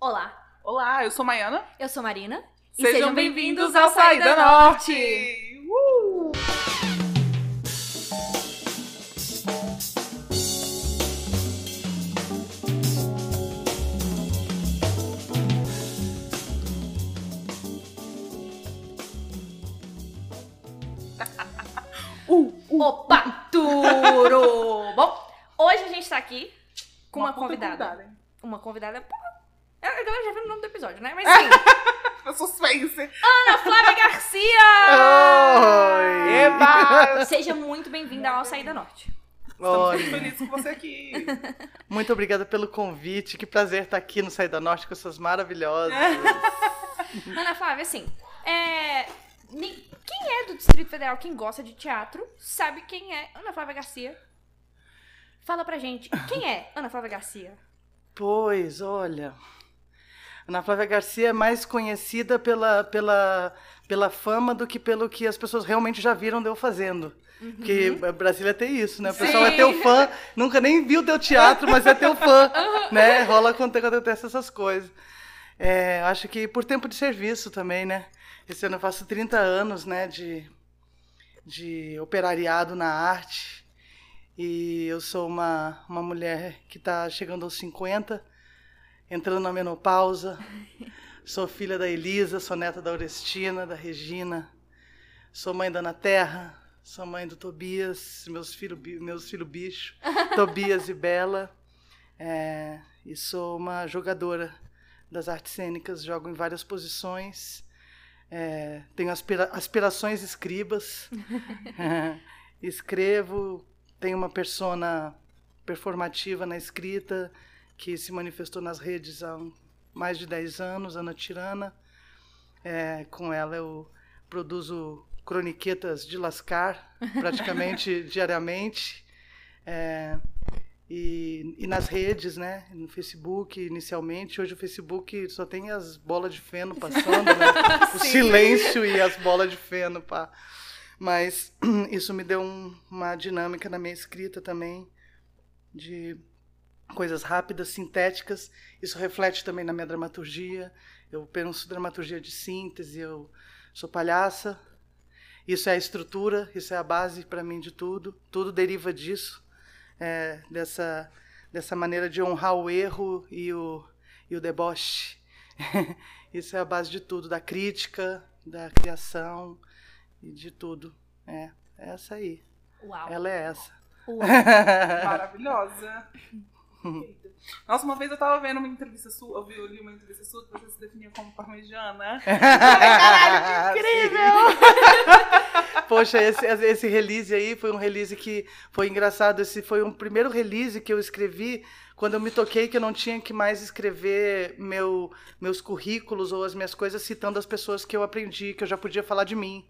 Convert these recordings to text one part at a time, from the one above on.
Olá, Olá, eu sou Maiana. eu sou Marina. e Sejam bem-vindos ao Saída Norte. Uh! Uh, uh, Opa, tudo bom? Hoje a gente tá aqui com uma, puta convidada. hein? Uma convidada, a galera já viu o nome do episódio, né? Mas sim, suspense. Ana Flávia Garcia! Oi! Eba! Seja muito bem-vinda ao Saída Norte. Estamos muito Oi! felizes com você aqui. Muito obrigada pelo convite. Que prazer estar aqui no Saída Norte com essas maravilhosas. Ana Flávia, assim, é... Quem é do Distrito Federal, quem gosta de teatro, sabe quem é Ana Flávia Garcia. Fala pra gente, quem é Ana Flávia Garcia? Pois, olha. Ana Flávia Garcia é mais conhecida pela, pela, pela fama do que pelo que as pessoas realmente já viram de eu fazendo. Porque Brasília tem isso, né? O pessoal é Sim. teu fã, nunca nem viu teu teatro, mas é teu fã, né? Rola quando acontece essas coisas. É, acho que por tempo de serviço também, né? Esse ano eu faço 30 anos, né, de, de operariado na arte. E eu sou uma, uma mulher que está chegando aos 50, entrando na menopausa. Sou filha da Elisa, sou neta da Orestina, da Regina. Sou mãe da Ana Terra, sou mãe do Tobias, meus filhos meus filho bicho, Tobias e Bela. É, e sou uma jogadora das artes cênicas, jogo em várias posições. É, tenho aspira- aspirações escribas. Escrevo, tenho uma persona performativa na escrita que se manifestou nas redes há mais de 10 anos, Ana Tirana. É, com ela eu produzo croniquetas de lascar praticamente diariamente. É, e, e nas redes, né? No Facebook, inicialmente. Hoje o Facebook só tem as bolas de feno passando, né? O silêncio e as bolas de feno, pá. Mas isso me deu um- uma dinâmica na minha escrita também, de coisas rápidas, sintéticas. Isso reflete também na minha dramaturgia. Eu penso dramaturgia de síntese, eu sou palhaça. Isso é a estrutura, isso é a base para mim de tudo. Tudo deriva disso, é, dessa, dessa maneira de honrar o erro e o, e o deboche. isso é a base de tudo, da crítica, da criação e de tudo. É, é essa aí. Uau. Ela é essa. Uau. Maravilhosa. Nossa, uma vez eu tava vendo uma entrevista sua, eu vi, eu li uma entrevista sua que você se definia como parmegiana. Caralho, incrível! Poxa, esse, esse release aí foi um release que foi engraçado. Esse foi um primeiro release que eu escrevi quando eu me toquei que eu não tinha que mais escrever meu, meus currículos ou as minhas coisas citando as pessoas que eu aprendi, que eu já podia falar de mim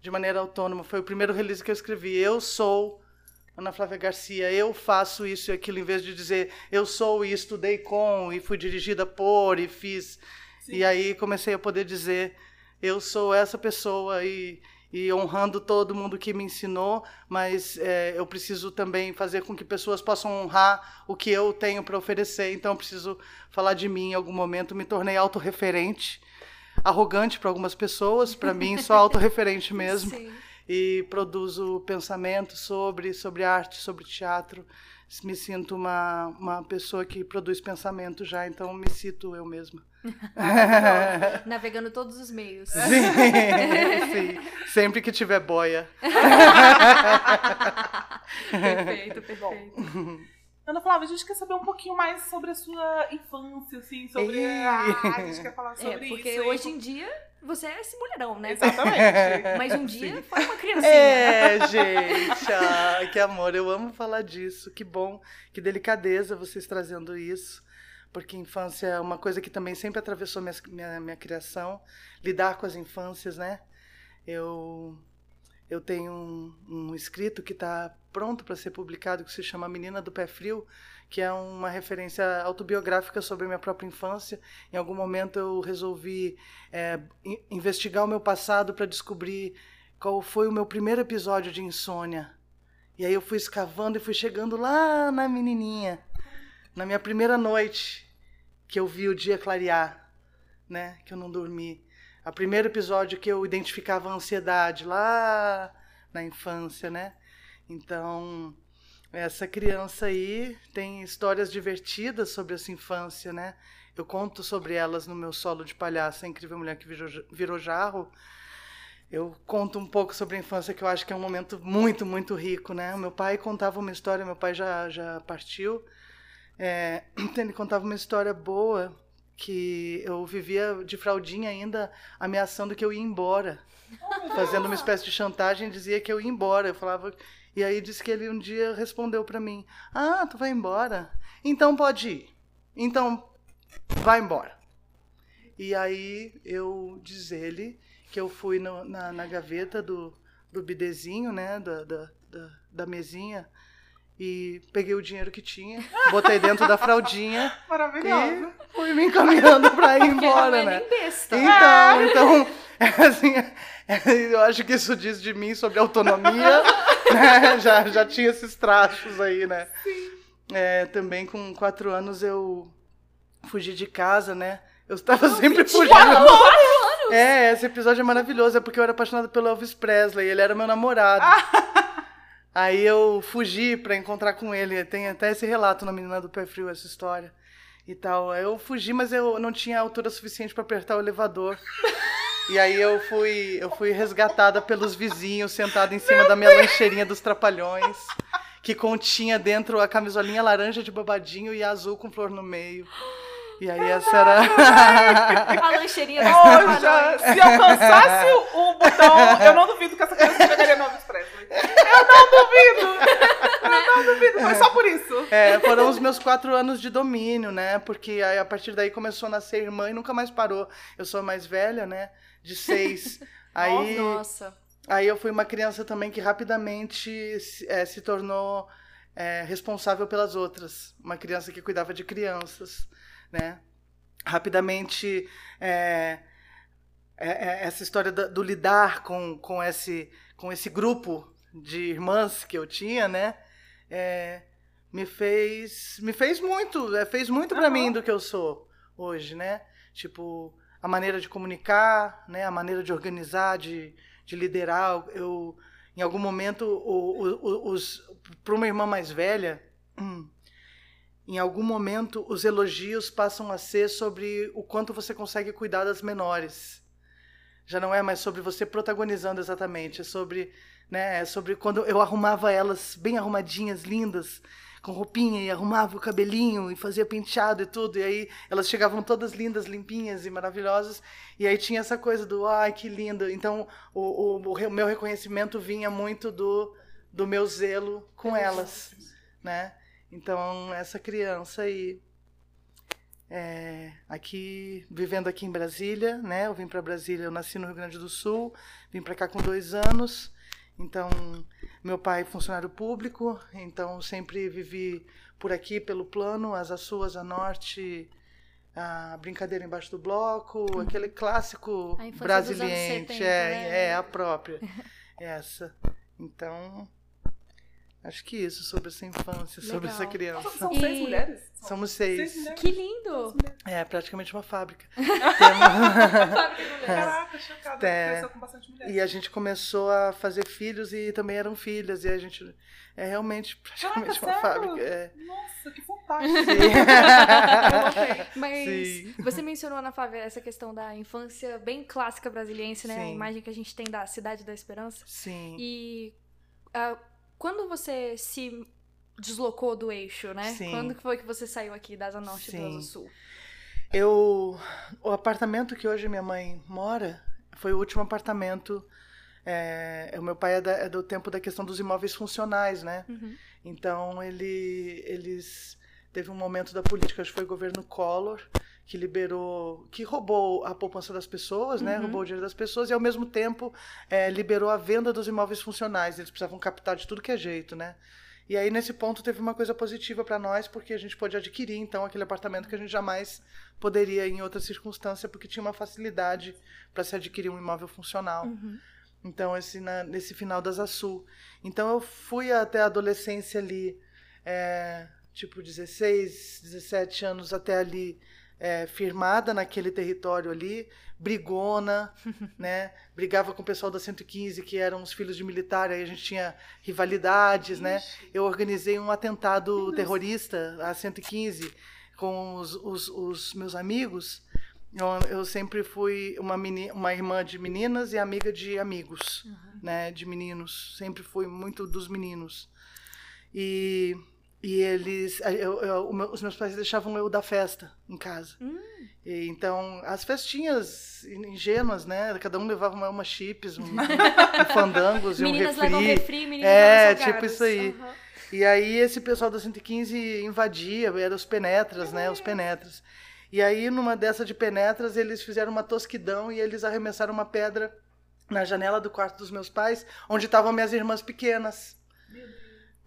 de maneira autônoma. Foi o primeiro release que eu escrevi. Eu sou Ana Flávia Garcia, eu faço isso e aquilo, em vez de dizer eu sou e estudei com, e fui dirigida por, e fiz. E aí comecei a poder dizer eu sou essa pessoa e, e honrando todo mundo que me ensinou, mas é, eu preciso também fazer com que pessoas possam honrar o que eu tenho para oferecer. Então eu preciso falar de mim em algum momento. Me tornei autorreferente, arrogante para algumas pessoas, para mim sou autorreferente mesmo Sim. E produzo pensamento sobre, sobre arte, sobre teatro. Me sinto uma, uma pessoa que produz pensamento já, então me cito eu mesma. Navegando todos os meios. Sim, sim. Sempre que tiver boia. perfeito, perfeito. Ana Flávia, a gente quer saber um pouquinho mais sobre a sua infância, assim, sobre. Ah, a gente quer falar sobre É, porque isso. hoje em dia você é esse mulherão, né? Exatamente. Mas um dia foi uma criancinha. É, gente. Ai, que amor. Eu amo falar disso. Que bom. Que delicadeza vocês trazendo isso. Porque infância é uma coisa que também sempre atravessou minha, minha, minha criação. Lidar com as infâncias, né? Eu, eu tenho um, um escrito que está pronto para ser publicado, que se chama Menina do Pé Frio, que é uma referência autobiográfica sobre a minha própria infância. Em algum momento eu resolvi é, in- investigar o meu passado para descobrir qual foi o meu primeiro episódio de insônia. E aí eu fui escavando e fui chegando lá na menininha, na minha primeira noite. que eu vi o dia clarear, né? Que eu não dormi. O primeiro episódio que eu identificava a ansiedade lá na infância, né? Então, essa criança aí tem histórias divertidas sobre essa infância, né? Eu conto sobre elas no meu solo de palhaço, a incrível mulher que virou, virou jarro. Eu conto um pouco sobre a infância que eu acho que é um momento muito, muito rico, né? Meu pai contava uma história, meu pai já, já partiu. É, ele contava uma história boa que eu vivia de fraldinha ainda ameaçando que eu ia embora. fazendo uma espécie de chantagem, dizia que eu ia embora. Eu falava. E aí disse que ele um dia respondeu para mim: Ah, tu vai embora? Então pode ir. Então vai embora. E aí eu diz ele que eu fui no, na, na, gaveta do, do bidezinho, né, da, da, da, da mesinha, e peguei o dinheiro que tinha, botei dentro da fraldinha e fui me encaminhando para ir embora, né? É nem besta. Então, então assim, eu acho que isso diz de mim sobre autonomia, né? Já, já tinha esses traços aí, né? Sim. É, também com quatro anos eu fugi de casa, né? Eu estava sempre fugindo. É, esse episódio é maravilhoso, é porque eu era apaixonada pelo Elvis Presley, ele era meu namorado. Aí eu fugi pra encontrar com ele. Tem até esse relato na Menina do Pé Frio, essa história. E tal. Eu fugi, mas eu não tinha altura suficiente pra apertar o elevador. E aí eu fui, eu fui resgatada pelos vizinhos, sentada em cima da minha lancheirinha dos trapalhões, que continha dentro a camisolinha laranja de babadinho e azul com flor no meio. E aí essa era. A lancheirinha dos trapalhões. se alcançasse o, o botão, eu não duvido que essa criança chegaria no Elvis Presley. Eu não duvido! Eu não duvido, foi só por isso. É, foram os meus quatro anos de domínio, né? Porque aí, a partir daí começou a nascer irmã e nunca mais parou. Eu sou a mais velha, né? De seis. Aí, Nossa. aí eu fui uma criança também que rapidamente se, é, se tornou é, responsável pelas outras. Uma criança que cuidava de crianças, né? Rapidamente, é, essa história do, do lidar com, com, esse, com esse grupo de irmãs que eu tinha, né? Me fez me fez muito, fez muito para Aham. mim do que eu sou hoje, né? Tipo, a maneira de comunicar, né? A maneira de organizar, de, de liderar. Eu, em algum momento, os para uma irmã mais velha, hum, em algum momento os elogios passam a ser sobre o quanto você consegue cuidar das menores. Já não é mais sobre você protagonizando exatamente, é sobre, né, é sobre quando eu arrumava elas bem arrumadinhas, lindas, com roupinha e arrumava o cabelinho e fazia penteado e tudo, e aí elas chegavam todas lindas, limpinhas e maravilhosas, e aí tinha essa coisa do ai que lindo. Então o, o, o meu reconhecimento vinha muito do, do meu zelo com elas, né? Então essa criança aí é, aqui vivendo aqui em Brasília, né? Eu vim para Brasília, eu nasci no Rio Grande do Sul, vim para cá com dois anos. Então meu pai é funcionário público, então sempre vivi por aqui pelo plano, as Açuas, a Norte, a brincadeira embaixo do bloco, aquele clássico 70, é, né? é a própria, essa. Então acho que isso sobre essa infância, sobre Legal. essa criança. Nossa, são E- seis mulheres? São Somos seis seis. mulheres? Que lindo! É praticamente uma fábrica. Caraca, chocada. É. Com bastante mulher. E a gente começou a fazer filhos e também eram filhas. E a gente é realmente praticamente Caraca, uma sério? fábrica. É. Nossa, que fantástico. Sim. Mas Sim. você mencionou, Ana Flávia, essa questão da infância bem clássica brasiliense, né? A Sim. imagem que a gente tem da Cidade da Esperança. Sim. E ah, quando você se deslocou do eixo, né? Sim. Quando foi que você saiu aqui da Asa Norte e da Sim. Asa Sul? Eu. O apartamento que hoje minha mãe mora foi o último apartamento. É, o meu pai é, da- é do tempo da questão dos imóveis funcionais, né? Uhum. Então ele, eles teve um momento da política, acho que foi o governo Collor que liberou, que roubou a poupança das pessoas, né? Uhum. Roubou o dinheiro das pessoas e ao mesmo tempo eh, liberou a venda dos imóveis funcionais. Eles precisavam captar de tudo que é jeito, né? E aí nesse ponto teve uma coisa positiva para nós porque a gente pôde adquirir então aquele apartamento que a gente jamais poderia em outra circunstância porque tinha uma facilidade para se adquirir um imóvel funcional. Uhum. Então, esse, na- nesse final das Açul. Então, eu fui até a adolescência ali, é, tipo 16, 17 anos até ali, é, firmada naquele território ali, brigona, né? Brigava com o pessoal da 115, que eram os filhos de militar, aí a gente tinha rivalidades, né? Eu organizei um atentado terrorista a 115 com os, os, os meus amigos. Eu, eu, sempre fui uma, meni, uma irmã de meninas e amiga de amigos, uhum. né? De meninos. Sempre fui muito dos meninos. E e eles. Eu, eu, os meus pais deixavam eu dar festa em casa. Hum. E, então, as festinhas ingênuas, né? Cada um levava uma, uma chips, um, um fandangos e um refri. Levam refri meninas é, tipo isso aí. Uhum. E aí esse pessoal da 115 invadia, eram os penetras, né? Os penetras. E aí, numa dessa de penetras, eles fizeram uma tosquidão e eles arremessaram uma pedra na janela do quarto dos meus pais, onde estavam minhas irmãs pequenas. Meu Deus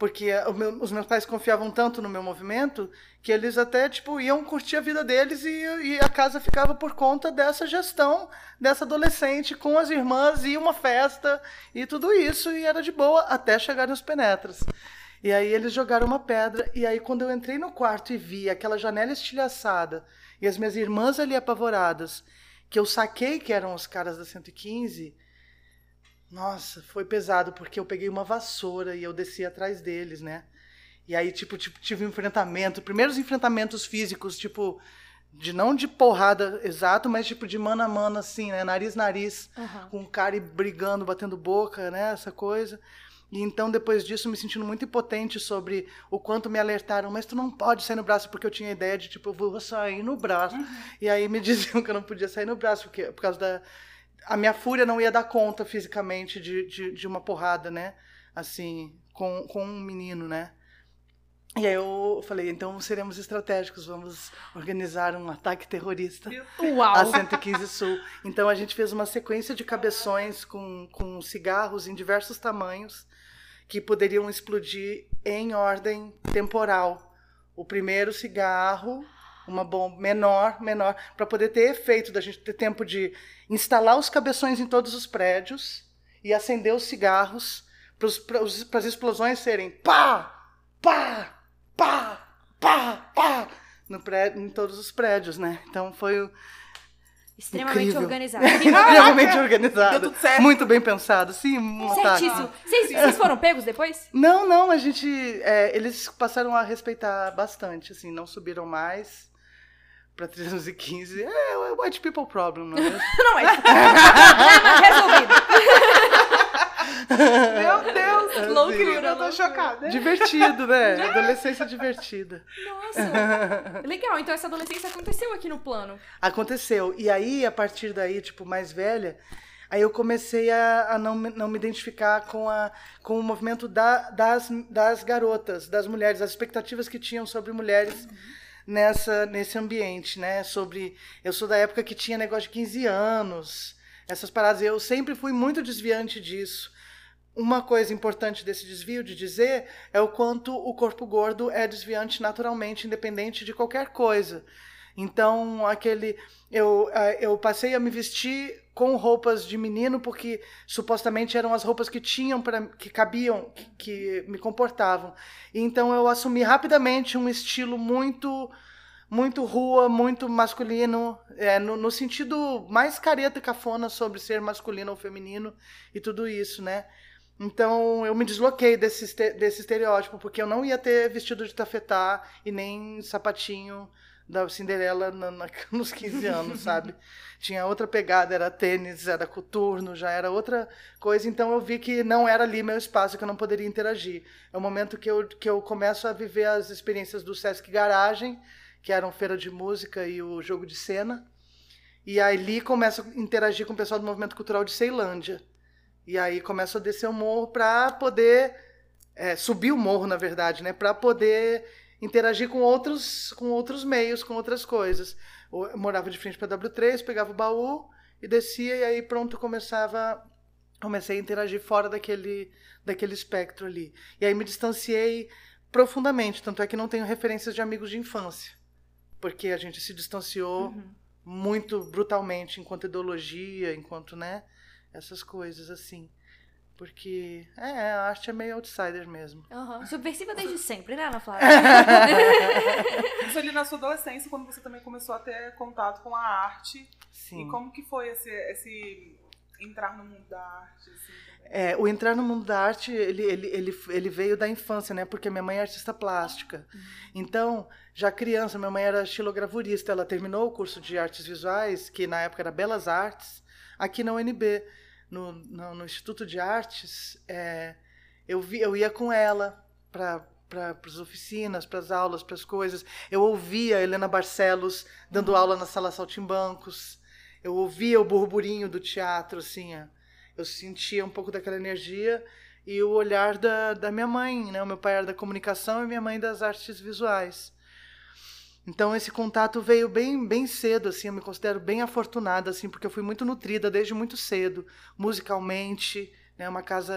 porque meu, os meus pais confiavam tanto no meu movimento que eles até tipo iam curtir a vida deles e, e, a casa ficava por conta dessa gestão dessa adolescente com as irmãs e uma festa e tudo isso e era de boa até chegar nos penetras. E aí eles jogaram uma pedra e aí quando eu entrei no quarto e vi aquela janela estilhaçada e as minhas irmãs ali apavoradas, que eu saquei que eram os caras da 115, nossa, foi pesado, porque eu peguei uma vassoura e eu desci atrás deles, né? E aí, tipo, tipo tive um enfrentamento, primeiros enfrentamentos físicos, tipo, de não de porrada exato, mas tipo de mano a mano, assim, né? Nariz, nariz, uhum. com o cara brigando, batendo boca, né? Essa coisa. E então, depois disso, me sentindo muito impotente sobre o quanto me alertaram, mas tu não pode sair no braço, porque eu tinha a ideia de, tipo, eu vou sair no braço. Uhum. E aí me diziam que eu não podia sair no braço, porque, por causa da a minha fúria não ia dar conta fisicamente de, de, de, uma porrada, né? Assim, com, com um menino, né? E aí eu falei, então seremos estratégicos, vamos organizar um ataque terrorista Uau. a 115 Sul. Então a gente fez uma sequência de cabeções com, com cigarros em diversos tamanhos que poderiam explodir em ordem temporal. O primeiro cigarro uma bomba menor, menor, para poder ter efeito, da gente ter tempo de instalar os cabeções em todos os prédios e acender os cigarros para as explosões serem pá, pá, pá, pá, pá, no prédio, em todos os prédios, né? Então foi Extremamente Incrível. organizado. Extremamente organizado. Deu tudo certo. Muito bem pensado, sim. Certíssimo. Vocês, vocês foram pegos depois? Não, não, a gente. É, eles passaram a respeitar bastante, assim, não subiram mais para 315 é, é white people problem, não é? não é. resolvido. Meu Deus, assim, loucura, eu tô chocada. Divertido, né? Adolescência divertida. Nossa. Legal, então essa adolescência aconteceu aqui no plano. Aconteceu. E aí, a partir daí, tipo, mais velha, aí eu comecei a, a não, não me identificar com, a, com o movimento da, das, das garotas, das mulheres, as expectativas que tinham sobre mulheres. Uhum nessa nesse ambiente, né? Sobre eu sou da época que tinha negócio de 15 anos, essas paradas, eu sempre fui muito desviante disso. Uma coisa importante desse desvio de dizer é o quanto o corpo gordo é desviante naturalmente, independente de qualquer coisa. Então, aquele eu eu passei a me vestir com roupas de menino porque supostamente eram as roupas que tinham para que cabiam, que, que, me comportavam. Então eu assumi rapidamente um estilo muito muito rua, muito masculino, é, no, no, sentido mais careta e cafona sobre ser masculino ou feminino e tudo isso, né? Então eu me desloquei desse, desse estereótipo, porque eu não ia ter vestido de tafetá e nem sapatinho da Cinderela na, na, nos 15 anos, sabe? Tinha outra pegada, era tênis, era coturno, já era outra coisa. Então eu vi que não era ali meu espaço, que eu não poderia interagir. É o momento que eu, que eu começo a viver as experiências do Sesc Garagem, que eram feira de música e o jogo de cena. E ali começo a interagir com o pessoal do movimento cultural de Ceilândia. E aí começo a descer o morro para poder. É, subir o morro, na verdade, né? Para poder interagir com outros, com outros meios, com outras coisas. Eu morava de frente para W3, pegava o baú e descia, e aí pronto, começava. Comecei a interagir fora daquele, daquele espectro ali. E aí me distanciei profundamente, tanto é que não tenho referências de amigos de infância. Porque a gente se distanciou uhum. muito brutalmente enquanto ideologia, enquanto, né? Essas coisas assim. Porque, é, a arte é meio outsider mesmo. Uhum. Subversiva desde sempre, né, Ana Flávia? Isso ali na sua adolescência, quando você também começou a ter contato com a arte. Sim. E como que foi esse, esse entrar no mundo da arte? Assim, é, o entrar no mundo da arte, ele, ele, ele, ele veio da infância, né? Porque minha mãe é artista plástica. Uhum. Então, já criança, minha mãe era estilogravurista. Ela terminou o curso de artes visuais, que na época era Belas Artes, aqui na UNB no, no, no Instituto de Artes, é, eu, vi, eu ia com ela para para as oficinas, para as aulas, para as coisas. Eu ouvia a Helena Barcelos dando uhum. aula na sala Saltimbancos. Eu ouvia o burburinho do teatro, assim. Eu sentia um pouco daquela energia e o olhar da, da minha mãe, né? O meu pai era da comunicação e minha mãe das artes visuais. Então esse contato veio bem bem cedo assim, eu me considero bem afortunada assim, porque eu fui muito nutrida desde muito cedo, musicalmente, né, uma casa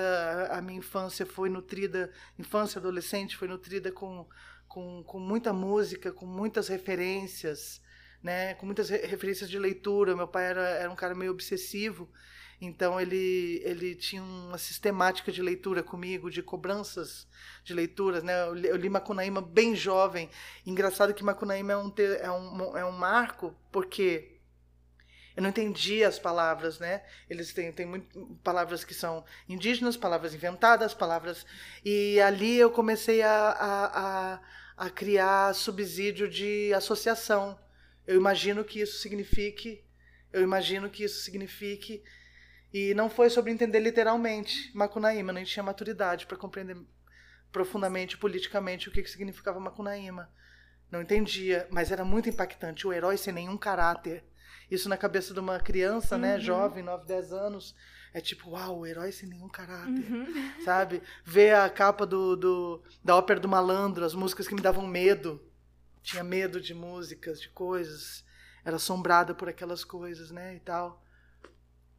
a minha infância foi nutrida, infância adolescente foi nutrida com com, com muita música, com muitas referências, né, com muitas referências de leitura. Meu pai era, era um cara meio obsessivo então ele, ele tinha uma sistemática de leitura comigo, de cobranças de leituras. Né? Eu, li, Macunaíma bem jovem. Engraçado que Macunaíma é um, é um, é um marco, porque eu não entendia as palavras, né? Eles têm, têm muito, palavras que são indígenas, palavras inventadas, palavras. E ali eu comecei a, a, a, a criar subsídio de associação. Eu imagino que isso signifique. Eu imagino que isso signifique e não foi sobre entender literalmente Macunaíma, não tinha maturidade para compreender profundamente, politicamente, o que, que significava Macunaíma. Não entendia, mas era muito impactante. O herói sem nenhum caráter. Isso na cabeça de uma criança, né, uhum. né, jovem, 9, 10 anos, é tipo, uau, o herói sem nenhum caráter, uhum. sabe? Ver a capa do, do, da ópera do malandro, as músicas que me davam medo. Tinha medo de músicas, de coisas. Era assombrada por aquelas coisas, né, e tal.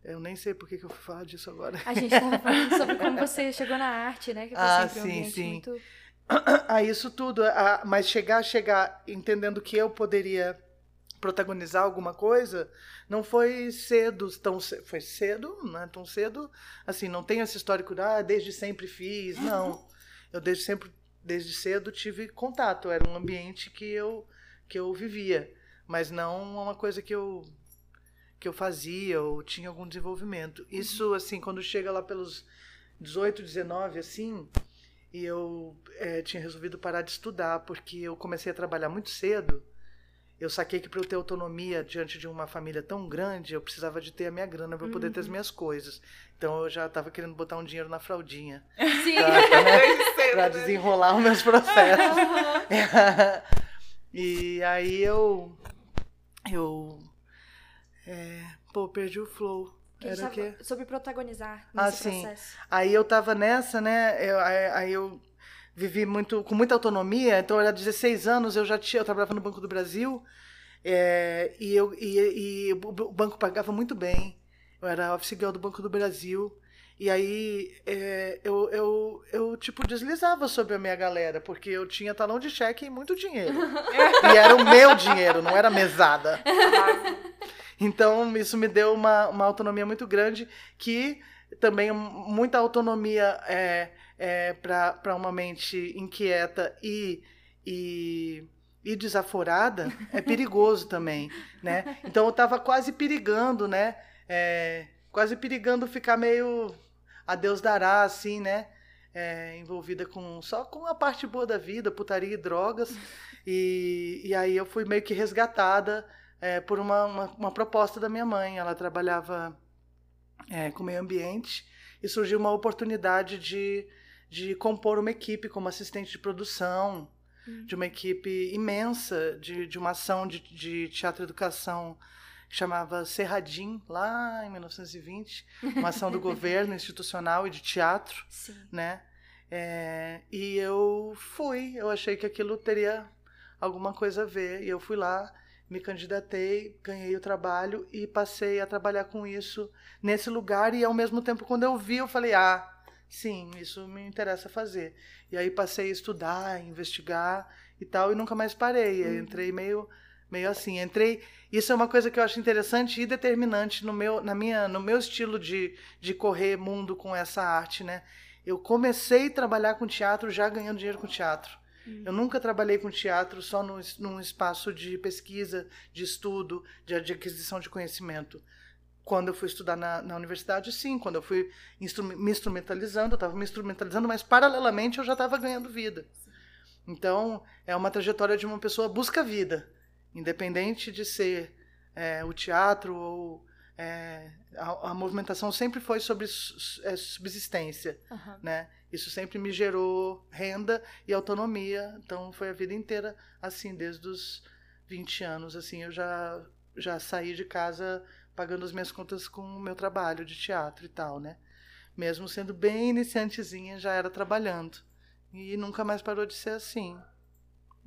Eu nem sei por que, que eu fui falar disso agora. A gente estava falando sobre como você chegou na arte, né? Que foi ah, sim, um sim. Muito... Ah, isso tudo. Ah, mas chegar, chegar entendendo que eu poderia protagonizar alguma coisa, não foi cedo, tão foi cedo, não é tão cedo, assim, não tenho esse histórico de, ah, desde sempre fiz, não. Eu desde sempre, desde cedo tive contato, era um ambiente que eu que eu vivia, mas não uma coisa que eu que eu fazia ou tinha algum desenvolvimento. Isso, assim, quando chega lá pelos 18, 19, assim, e eu é, tinha resolvido parar de estudar, porque eu comecei a trabalhar muito cedo. Eu saquei que para eu ter autonomia diante de uma família tão grande, eu precisava de ter a minha grana para uhum. poder ter as uhum. minhas coisas. Então eu já estava querendo botar um dinheiro na fraldinha. Sim. Para né, desenrolar os meus processos. e aí eu eu é, pô, perdi o flow. Que Era o quê? Sobre protagonizar nesse ah, sim. processo. Aí eu tava nessa, né? Eu, aí, aí, eu vivi muito com muita autonomia. Então, era 16 anos, eu já tinha, eu trabalhava no Banco do Brasil. É, e, eu, e, e o banco pagava muito bem. Eu era office girl do Banco do Brasil. E aí é, eu, eu, eu, tipo, deslizava sobre a minha galera, porque eu tinha talão de cheque e muito dinheiro. e era o meu dinheiro, não era mesada. Então, isso me deu uma, uma autonomia muito grande, que também muita autonomia é, é, para uma mente inquieta e, e, e desaforada é perigoso também, né? Então, eu estava quase perigando, né? É, quase perigando ficar meio a Deus dará, assim, né? É, envolvida com só com a parte boa da vida, putaria e drogas. E, e aí eu fui meio que resgatada é, por uma, uma, uma, proposta da minha mãe. Ela trabalhava é, com meio ambiente e surgiu uma oportunidade de, de compor uma equipe como assistente de produção, hum. de uma equipe imensa, de, de uma ação de, de teatro educação que chamava Serradim, lá em 1920, uma ação do governo institucional e de teatro, Sim. né? É, e eu fui, eu achei que aquilo teria alguma coisa a ver, e eu fui lá me candidatei, ganhei o trabalho e passei a trabalhar com isso nesse lugar. E ao mesmo tempo, quando eu vi, eu falei: ah, sim, isso me interessa fazer. E aí passei a estudar, investigar e tal, e nunca mais parei. Eu uhum. entrei meio Meio assim, entrei. Isso é uma coisa que eu acho interessante e determinante no meu, na minha, no meu estilo de, de correr mundo com essa arte, né? Eu comecei a trabalhar com teatro já ganhando dinheiro com teatro. Eu nunca trabalhei com teatro só no, num espaço de pesquisa, de estudo, de, de aquisição de conhecimento. Quando eu fui estudar na, na universidade, sim. Quando eu fui instru me instrumentalizando, eu estava me instrumentalizando, mas paralelamente eu já estava ganhando vida. Então, é uma trajetória de uma pessoa busca vida, independente de ser é, o teatro ou é, a, a, movimentação sempre foi sobre é, subsistência, Aham. né? Isso sempre me gerou renda e autonomia. Então foi a vida inteira assim, desde os 20 anos, assim, eu já já saí de casa pagando as minhas contas com o meu trabalho de teatro e tal, né? Mesmo sendo bem iniciantezinha, já era trabalhando. E nunca mais parou de ser assim.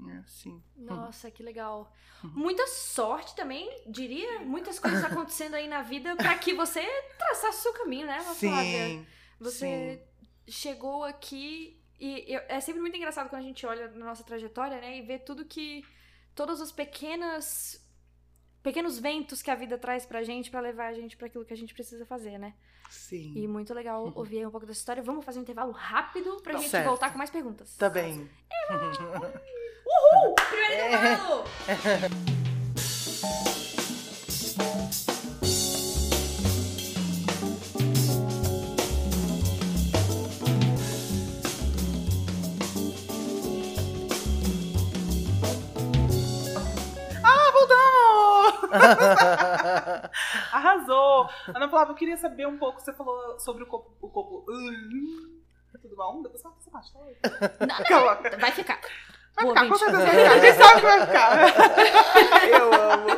É assim. Nossa, que legal. Muita sorte também, diria. Muitas coisas acontecendo aí na vida pra que você traçasse o seu caminho, né, Flávia? Sim. Você chegou aqui e é sempre muito engraçado quando a gente olha na nossa trajetória, né, e vê tudo que todos os pequenos pequenos ventos que a vida traz pra gente pra levar a gente pra aquilo que a gente precisa fazer, né? Sim. E muito legal ouvir aí um pouco dessa história. Vamos fazer um intervalo rápido pra gente Certo. voltar com mais perguntas. Tá bem. Uhul! Primeiro intervalo! Ah! Arrasou! Ana Flávia, eu queria saber um pouco, você falou sobre o corpo. O corpo tudo bom? Depois fala essa parte, tá? Não, Coloca. vai ficar. Vai Boa, ficar, com certeza vai ficar. A gente sabe que vai ficar. Eu amo.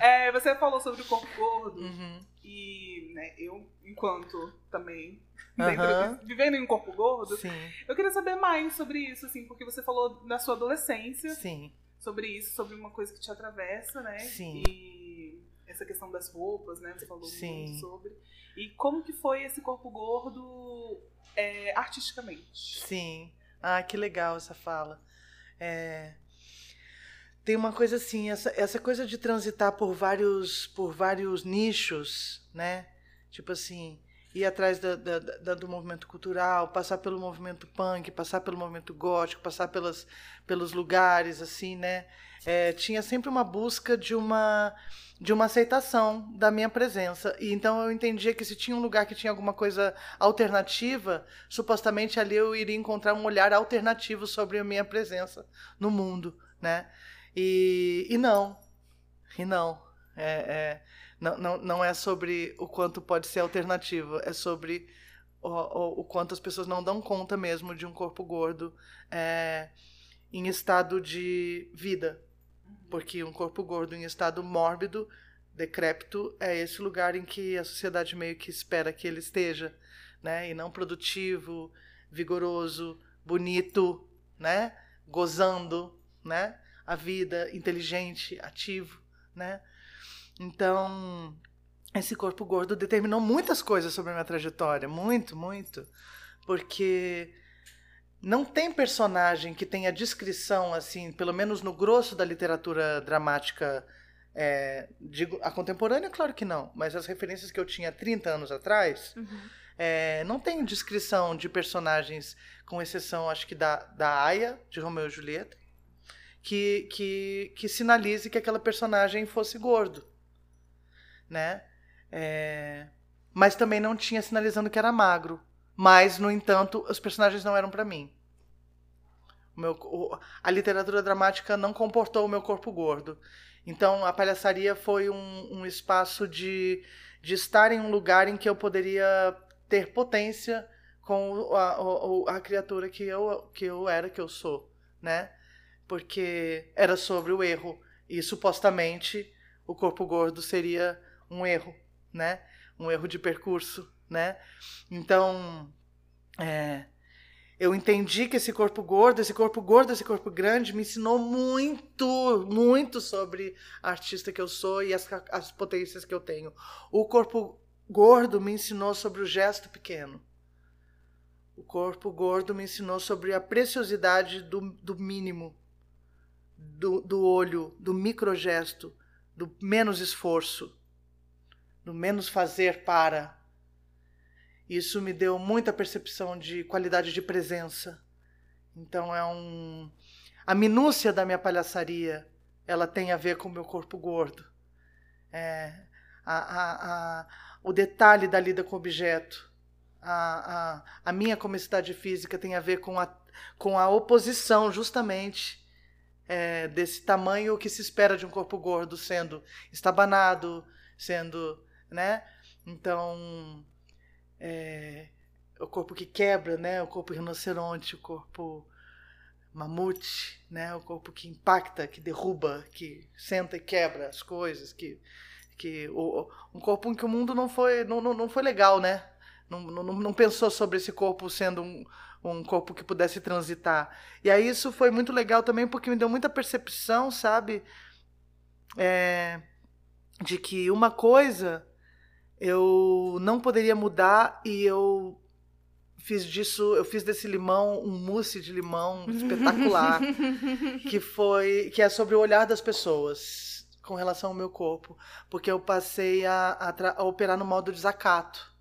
É, você falou sobre o corpo gordo Uhum. e né, eu, enquanto também dentro de- vivendo em um corpo gordo, Sim, eu queria saber mais sobre isso, assim, porque você falou da sua adolescência, sim. sobre isso, sobre uma coisa que te atravessa, né? Sim. E essa questão das roupas, né? Você falou Sim. muito sobre. E como que foi esse corpo gordo é, artisticamente? Sim. Ah, que legal essa fala. É, Tem uma coisa assim, essa, essa coisa de transitar por vários, por vários nichos, né? Tipo assim, ir atrás da, da- da- do movimento cultural, passar pelo movimento punk, passar pelo movimento gótico, passar pelas, pelos lugares, assim, né? É, tinha sempre uma busca de uma de uma aceitação da minha presença. E então eu entendia que se tinha um lugar que tinha alguma coisa alternativa, supostamente ali eu iria encontrar um olhar alternativo sobre a minha presença no mundo, né? E, e não, e não, é, é, não, não, não é sobre o quanto pode ser alternativo, é sobre o, o, o quanto as pessoas não dão conta mesmo de um corpo gordo é, em estado de vida, porque um corpo gordo em estado mórbido, decrépito, é esse lugar em que a sociedade meio que espera que ele esteja, né? E não produtivo, vigoroso, bonito, né? Gozando, né? A vida, inteligente, ativo, né? Então, esse corpo gordo determinou muitas coisas sobre a minha trajetória, muito, muito, porque não tem personagem que tenha descrição assim, pelo menos no grosso da literatura dramática é, digo, a contemporânea, claro que não, mas as referências que eu tinha 30 anos atrás, Uhum. é, não tem descrição de personagens, com exceção, acho que da, da Aya, de Romeu e Julieta, que, que, que sinalize que aquela personagem fosse gordo. Né? É, mas também não tinha sinalizando que era magro. Mas, no entanto, os personagens não eram para mim. O meu, o- a literatura dramática não comportou o meu corpo gordo. Então, a palhaçaria foi um, um espaço de, de estar em um lugar em que eu poderia ter potência com a, o- a criatura que eu, que eu era, que eu sou, né? Porque era sobre o erro. E supostamente o corpo gordo seria um erro, né? Um erro de percurso, né? Então, é, eu entendi que esse corpo gordo, esse corpo gordo, esse corpo grande me ensinou muito, muito sobre a artista que eu sou e as, as potências que eu tenho. O corpo gordo me ensinou sobre o gesto pequeno. O corpo gordo me ensinou sobre a preciosidade do, do mínimo, do, do olho, do microgesto, do menos esforço, do menos fazer para. Isso me deu muita percepção de qualidade de presença. Então é um. A minúcia da minha palhaçaria, ela tem a ver com o meu corpo gordo. É, a, a, a, o detalhe da lida com o objeto. A, a, a minha comicidade física tem a ver com a, com a oposição, justamente, é, desse tamanho que se espera de um corpo gordo sendo estabanado, sendo, né? Então, é, o corpo que quebra, né? O corpo rinoceronte, o corpo mamute, né? O corpo que impacta, que derruba, que senta e quebra as coisas, que que o, um corpo em que o mundo não foi não, não, não foi legal, né? Não, não, não pensou sobre esse corpo sendo um, um corpo que pudesse transitar. E aí isso foi muito legal também porque me deu muita percepção, sabe? É, de que uma coisa eu não poderia mudar e eu fiz disso, eu fiz desse limão um mousse de limão espetacular, que foi que é sobre o olhar das pessoas com relação ao meu corpo, porque eu passei a, a, a operar no modo desacato.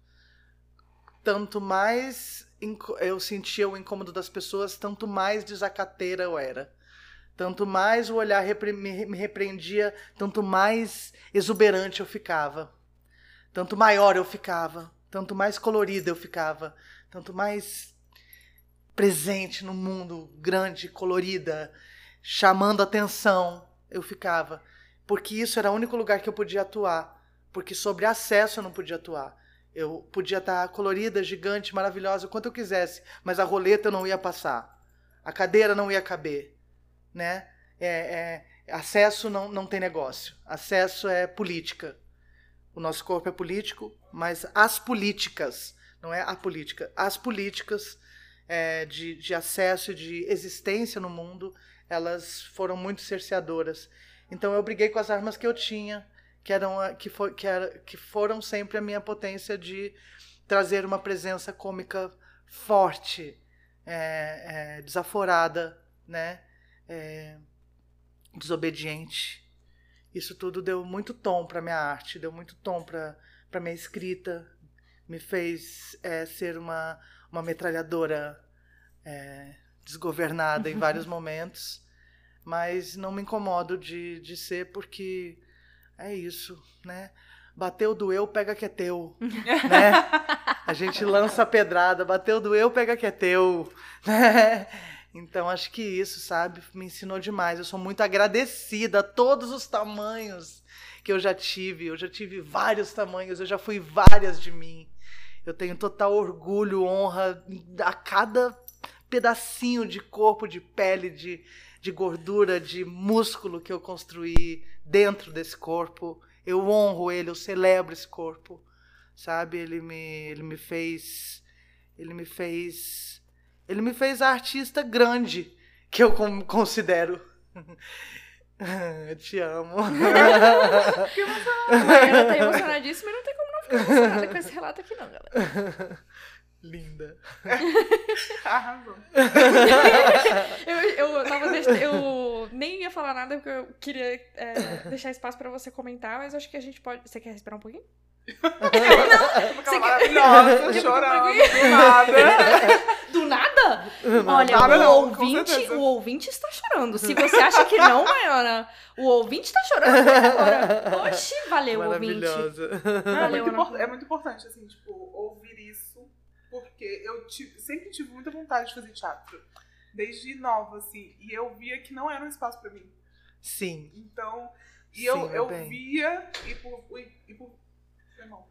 Tanto mais eu sentia o incômodo das pessoas, tanto mais desacateira eu era. Tanto mais o olhar repre me repreendia, tanto mais exuberante eu ficava. Tanto maior eu ficava, tanto mais colorida eu ficava, tanto mais presente no mundo, grande, colorida, chamando atenção eu ficava. Porque isso era o único lugar que eu podia atuar. Porque sobre acesso eu não podia atuar. Eu podia estar colorida, gigante, maravilhosa, quanto eu quisesse, mas a roleta não ia passar. A cadeira não ia caber, né? É, é, acesso não, não tem negócio. Acesso é política. O nosso corpo é político, mas as políticas, não é a política, as políticas é, de, de acesso de existência no mundo, elas foram muito cerceadoras. Então eu briguei com as armas que eu tinha que, eram, que, for, que, era, que foram sempre a minha potência de trazer uma presença cômica forte, é, é, desaforada, né? É, desobediente. Isso tudo deu muito tom para minha arte, deu muito tom para minha escrita, me fez é, ser uma, uma metralhadora é, desgovernada em vários momentos, mas não me incomodo de, de ser porque é isso, né? Bateu, doeu, pega que é teu, né? A gente lança a pedrada, bateu, doeu, pega que é teu, né? Então acho que isso, sabe, me ensinou demais. Eu sou muito agradecida a todos os tamanhos que eu já tive. Eu já tive vários tamanhos, eu já fui várias de mim. Eu tenho total orgulho, honra a cada pedacinho de corpo, de pele, de, de gordura, de músculo que eu construí dentro desse corpo. Eu honro ele, eu celebro esse corpo. Sabe? Ele me ele me fez ele me fez ele me fez a artista grande que eu considero. Eu te amo. que Ela tá emocionadíssima e não tem como não ficar emocionada com esse relato aqui, não, galera. Linda. Arrasou. eu, eu, tava, eu nem ia falar nada porque eu queria é, deixar espaço pra você comentar, mas acho que a gente pode. Você quer respirar um pouquinho? não, você maravilhosa, quer... chorando, do nada. Do nada? Olha, nada o, não, ouvinte, o ouvinte está chorando. Se você acha que não, Maiana, o ouvinte está chorando agora. Oxi, valeu, ouvinte. Valeu, é, muito é muito importante, assim, tipo, ouvir isso porque eu tive, sempre tive muita vontade de fazer teatro. Desde nova, assim. E eu via que não era um espaço para mim. Sim. Então, e Sim, eu, eu via, e por, e, por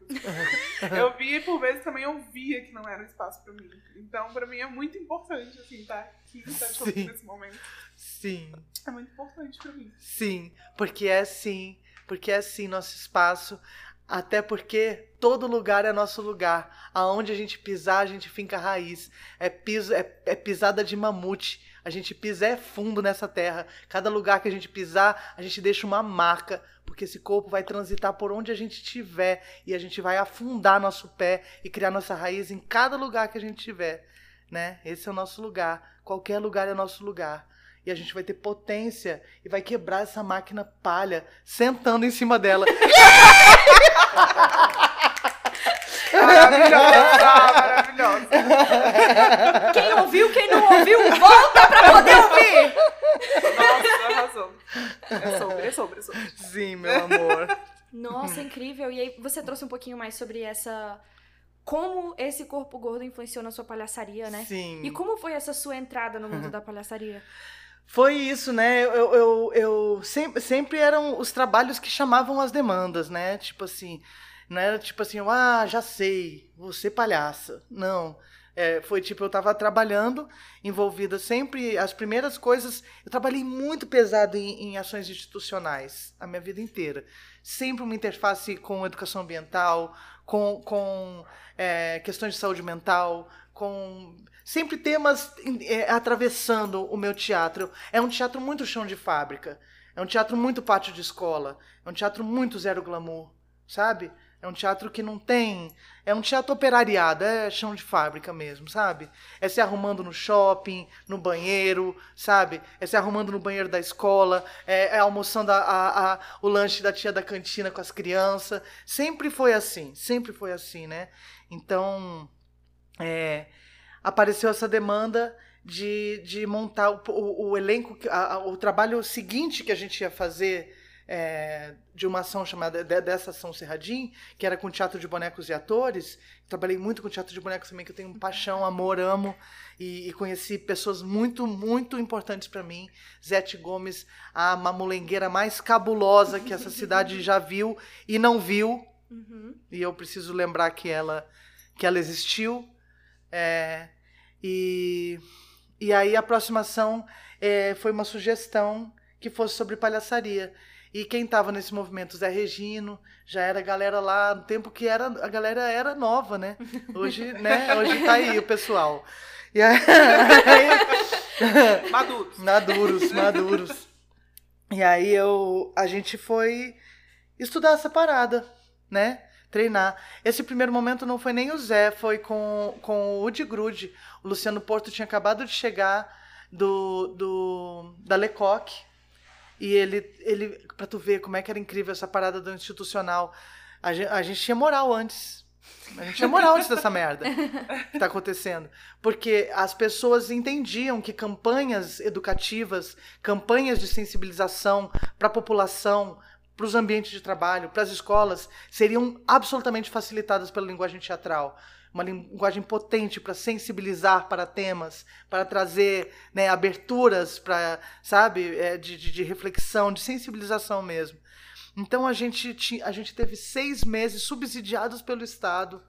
eu via e por vezes também eu via que não era um espaço para mim. Então, para mim é muito importante, assim, estar tá aqui, estar tá te nesse momento. Sim. É muito importante para mim. Sim, porque é assim, porque é assim nosso espaço. Até porque todo lugar é nosso lugar. Aonde a gente pisar, a gente finca raiz. É, piso, é, é pisada de mamute. A gente pisa é fundo nessa terra. Cada lugar que a gente pisar, a gente deixa uma marca. Porque esse corpo vai transitar por onde a gente estiver. E a gente vai afundar nosso pé e criar nossa raiz em cada lugar que a gente tiver. Né? Esse é o nosso lugar. Qualquer lugar é nosso lugar. e a gente vai ter potência e vai quebrar essa máquina palha sentando em cima dela. Maravilhosa, maravilhosa. Quem ouviu, quem não ouviu, volta pra poder ouvir! Nossa, arrasou. É sobre, é sobre, é sobre. Sim, meu amor. Nossa, incrível. E aí você trouxe um pouquinho mais sobre essa. Como esse corpo gordo influenciou na sua palhaçaria, né? Sim. E como foi essa sua entrada no mundo da palhaçaria? Foi isso, né? Eu, eu, eu sempre, sempre eram os trabalhos que chamavam as demandas, né? Tipo assim, não era tipo assim, ah, já sei, você palhaça. Não. É, foi tipo, eu tava trabalhando, envolvida sempre, as primeiras coisas, eu trabalhei muito pesado em, em ações institucionais a minha vida inteira. Sempre uma interface com educação ambiental, com, com é, questões de saúde mental, com sempre temas é, atravessando o meu teatro. É um teatro muito chão de fábrica. É um teatro muito pátio de escola. É um teatro muito zero glamour, sabe? É um teatro que não tem. É um teatro operariado, é chão de fábrica mesmo, sabe? É se arrumando no shopping, no banheiro, sabe? É se arrumando no banheiro da escola, é, é almoçando a, a, a, o lanche da tia da cantina com as crianças. Sempre foi assim, sempre foi assim, né? Então, é, apareceu essa demanda de, de montar o, o, o elenco, o trabalho seguinte que a gente ia fazer é, de uma ação chamada dessa ação Serradim, que era com teatro de bonecos e atores. Trabalhei muito com teatro de bonecos também, que eu tenho paixão, amor, amo e, e conheci pessoas muito, muito importantes para mim. Zete Gomes, a mamulengueira mais cabulosa que essa cidade já viu e não viu. Uhum. E eu preciso lembrar que ela que ela existiu. É, e, e aí a aproximação é, foi uma sugestão que fosse sobre palhaçaria. E quem estava nesse movimento, Zé Regino, já era a galera lá, no tempo que era, a galera era nova, né? Hoje, né? Hoje tá aí o pessoal. E aí, maduros. Maduros, maduros. E aí eu, a gente foi estudar essa parada, né? Treinar. Esse primeiro momento não foi nem o Zé, foi com, com o Udi Grude. O Luciano Porto tinha acabado de chegar do, do da Lecoque e ele, ele para tu ver como é que era incrível essa parada do institucional. A gente, a gente tinha moral antes. A gente tinha moral antes dessa merda que tá acontecendo. Porque as pessoas entendiam que campanhas educativas, campanhas de sensibilização para a população, para os ambientes de trabalho, para as escolas, seriam absolutamente facilitadas pela linguagem teatral uma linguagem potente para sensibilizar para temas, para trazer né, aberturas para, sabe, é, de, de, de, reflexão, de sensibilização mesmo. Então a gente, a gente teve seis meses subsidiados pelo Estado,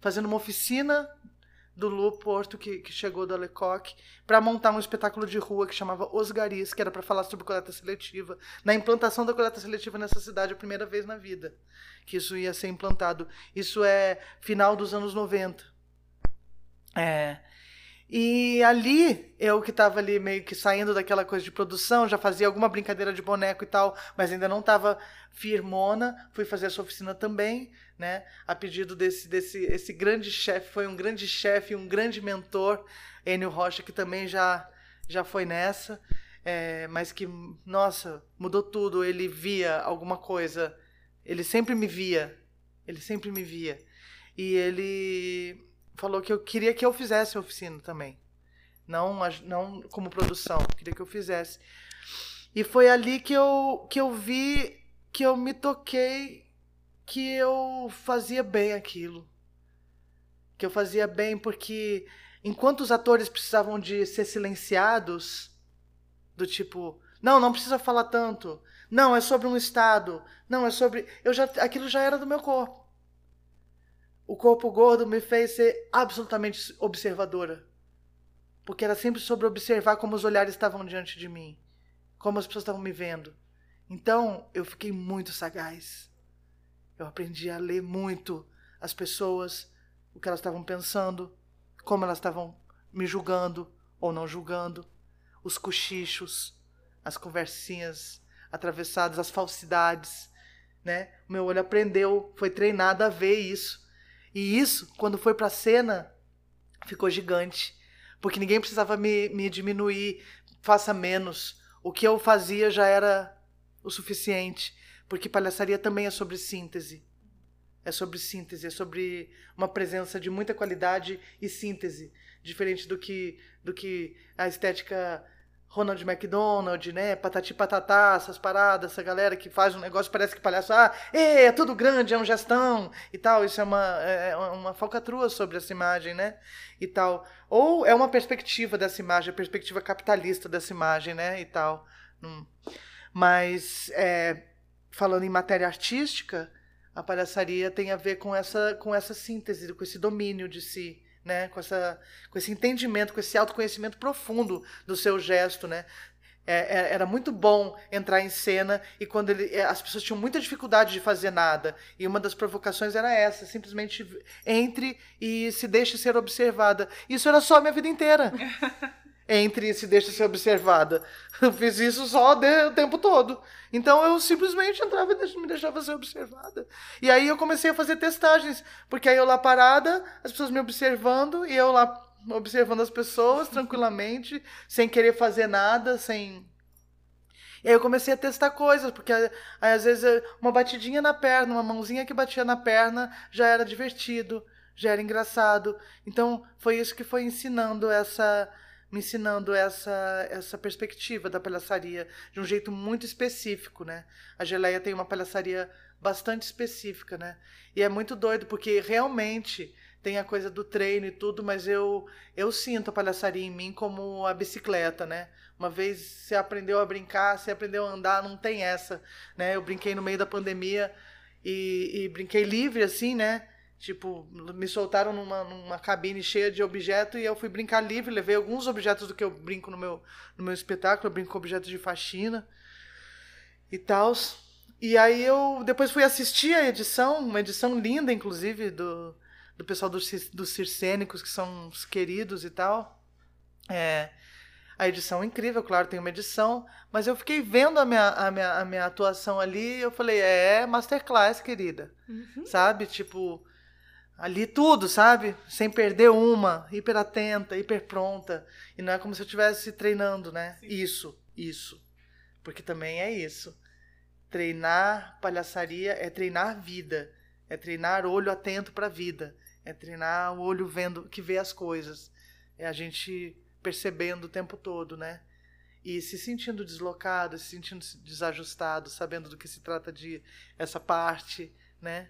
fazendo uma oficina do Lu Porto, que, que chegou da Lecoque, para montar um espetáculo de rua que chamava Os Garis, que era para falar sobre coleta seletiva, na implantação da coleta seletiva nessa cidade a primeira vez na vida que isso ia ser implantado. Isso é final dos anos 90. É. E ali, eu que estava ali meio que saindo daquela coisa de produção, já fazia alguma brincadeira de boneco e tal, mas ainda não estava firmona, fui fazer essa oficina também, né? A pedido desse, desse esse grande chefe, foi um grande chefe, um grande mentor, Enio Rocha, que também já, já foi nessa, é, mas que, nossa, mudou tudo. Ele via alguma coisa ele sempre me via. Ele sempre me via. E ele falou que eu queria que eu fizesse a oficina também. Não, não como produção, queria que eu fizesse. E foi ali que eu, que eu vi, que eu me toquei que eu fazia bem aquilo. Que eu fazia bem porque enquanto os atores precisavam de ser silenciados, do tipo, não, não precisa falar tanto. Não, é sobre um estado. Não, é sobre. Eu já, aquilo já era do meu corpo. O corpo gordo me fez ser absolutamente observadora. Porque era sempre sobre observar como os olhares estavam diante de mim, como as pessoas estavam me vendo. Então, eu fiquei muito sagaz. Eu aprendi a ler muito as pessoas, o que elas estavam pensando, como elas estavam me julgando ou não julgando, os cochichos, as conversinhas atravessadas, as falsidades, né? O meu olho aprendeu, foi treinado a ver isso. E isso, quando foi para a cena, ficou gigante, porque ninguém precisava me, me diminuir faça menos. O que eu fazia já era o suficiente, porque palhaçaria também é sobre síntese. É sobre síntese, é sobre uma presença de muita qualidade e síntese, diferente do que do que a estética Ronald McDonald, né? Patati patatá, essas paradas, essa galera que faz um negócio, parece que palhaço, ah, é, é tudo grande, é um gestão e tal. Isso é uma, é, é uma falcatrua sobre essa imagem, né? E tal. Ou é uma perspectiva dessa imagem, a perspectiva capitalista dessa imagem, né? E tal. Hum. Mas, é, falando em matéria artística, a palhaçaria tem a ver com essa, com essa síntese, com esse domínio de si né? Com, essa, com esse entendimento, com esse autoconhecimento profundo do seu gesto, né? É, é, era muito bom entrar em cena e quando ele, é, as pessoas tinham muita dificuldade de fazer nada. E uma das provocações era essa: simplesmente entre e se deixe ser observada. Isso era só a minha vida inteira. entre e se deixe ser observada. Eu fiz isso só de, o tempo todo. Então eu simplesmente entrava e me deixava ser observada. E aí eu comecei a fazer testagens, porque aí eu lá parada, as pessoas me observando e eu lá observando as pessoas tranquilamente, sem querer fazer nada, sem e aí eu comecei a testar coisas, porque aí, às vezes uma batidinha na perna, uma mãozinha que batia na perna já era divertido, já era engraçado. Então foi isso que foi ensinando essa me ensinando essa, essa perspectiva da palhaçaria de um jeito muito específico, né? A Geleia tem uma palhaçaria bastante específica, né? E é muito doido porque realmente tem a coisa do treino e tudo, mas eu eu sinto a palhaçaria em mim como a bicicleta, né? Uma vez você aprendeu a brincar, você aprendeu a andar, não tem essa, né? Eu brinquei no meio da pandemia e, e brinquei livre assim, né? Tipo, me soltaram numa, numa cabine cheia de objetos e eu fui brincar livre. Levei alguns objetos do que eu brinco no meu, no meu espetáculo. Eu brinco com objetos de faxina e tal. E aí eu depois fui assistir a edição, uma edição linda, inclusive, do, do pessoal dos, dos circênicos, que são os queridos e tal. É, a edição é incrível, claro, tem uma edição, mas eu fiquei vendo a minha, a minha, a minha atuação ali eu falei, é masterclass, querida. Uhum. Sabe? Tipo, ali tudo, sabe? Sem perder uma, hiper atenta, hiper pronta. E não é como se eu estivesse treinando, né? Sim. Isso, isso. Porque também é isso. Treinar palhaçaria é treinar vida, é treinar olho atento para a vida, é treinar o olho vendo que vê as coisas. É a gente percebendo o tempo todo, né? E se sentindo deslocado, se sentindo desajustado, sabendo do que se trata de essa parte, né?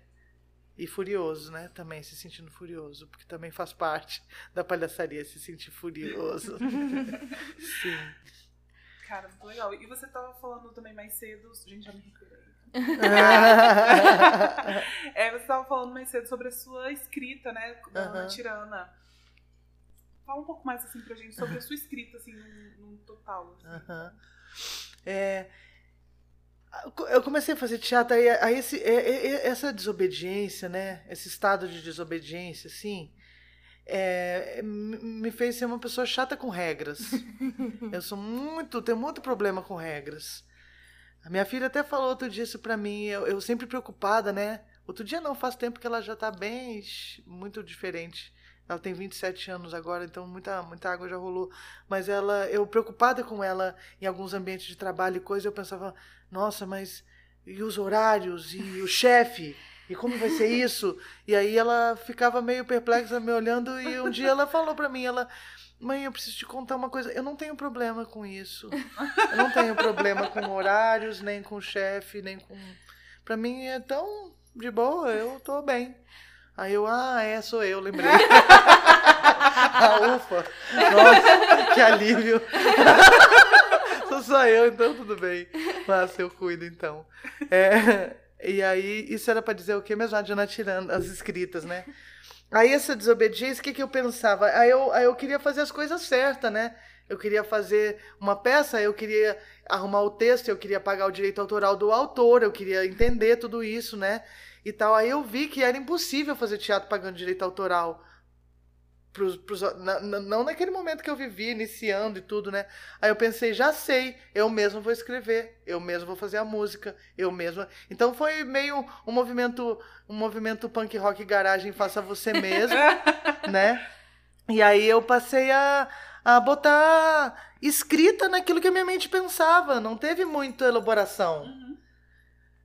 E furioso, né? Também se sentindo furioso, porque também faz parte da palhaçaria se sentir furioso. Sim. Cara, muito legal. E você estava falando também mais cedo. Gente, já me recuperei. é, você estava falando mais cedo sobre a sua escrita, né? Da Ana Tirana. Fala um pouco mais assim pra gente sobre a sua escrita, assim, no, no total. Assim. É, eu comecei a fazer teatro, aí, aí esse, é, é, é, essa desobediência, né? Esse estado de desobediência, assim, é, me fez ser uma pessoa chata com regras. eu sou muito, tenho muito problema com regras. A minha filha até falou outro dia isso pra mim, eu, eu sempre preocupada, né? Outro dia não, faz tempo que ela já tá bem, muito diferente. Ela tem 27 anos agora, então muita, muita água já rolou. Mas ela, eu preocupada com ela em alguns ambientes de trabalho e coisa, eu pensava, nossa, mas e os horários e o chefe? E como vai ser isso? E aí ela ficava meio perplexa me olhando e um dia ela falou para mim, ela, mãe, eu preciso te contar uma coisa. Eu não tenho problema com isso. Eu não tenho problema com horários, nem com chefe, nem com. Para mim é tão de boa, eu tô bem. Aí eu, ah, é, sou eu, lembrei. ah, ufa! Nossa, que alívio! Sou só eu, então tudo bem. Mas eu cuido, então. É, e aí, isso era para dizer o quê mesmo? A Diana tirando as escritas, né? Aí essa desobediência, o que, que eu pensava? Aí eu, aí eu queria fazer as coisas certas, né? Eu queria fazer uma peça, eu queria arrumar o texto, eu queria pagar o direito autoral do autor, eu queria entender tudo isso, né? E tal. Aí eu vi que era impossível fazer teatro pagando direito autoral. Pros, pros, na, na, não naquele momento que eu vivi, iniciando e tudo, né? Aí eu pensei, já sei, eu mesmo vou escrever, eu mesmo vou fazer a música, eu mesmo. Então foi meio um movimento, um movimento punk rock garagem, faça você mesmo, né? E aí eu passei a, a botar escrita naquilo que a minha mente pensava, não teve muita elaboração. Uhum.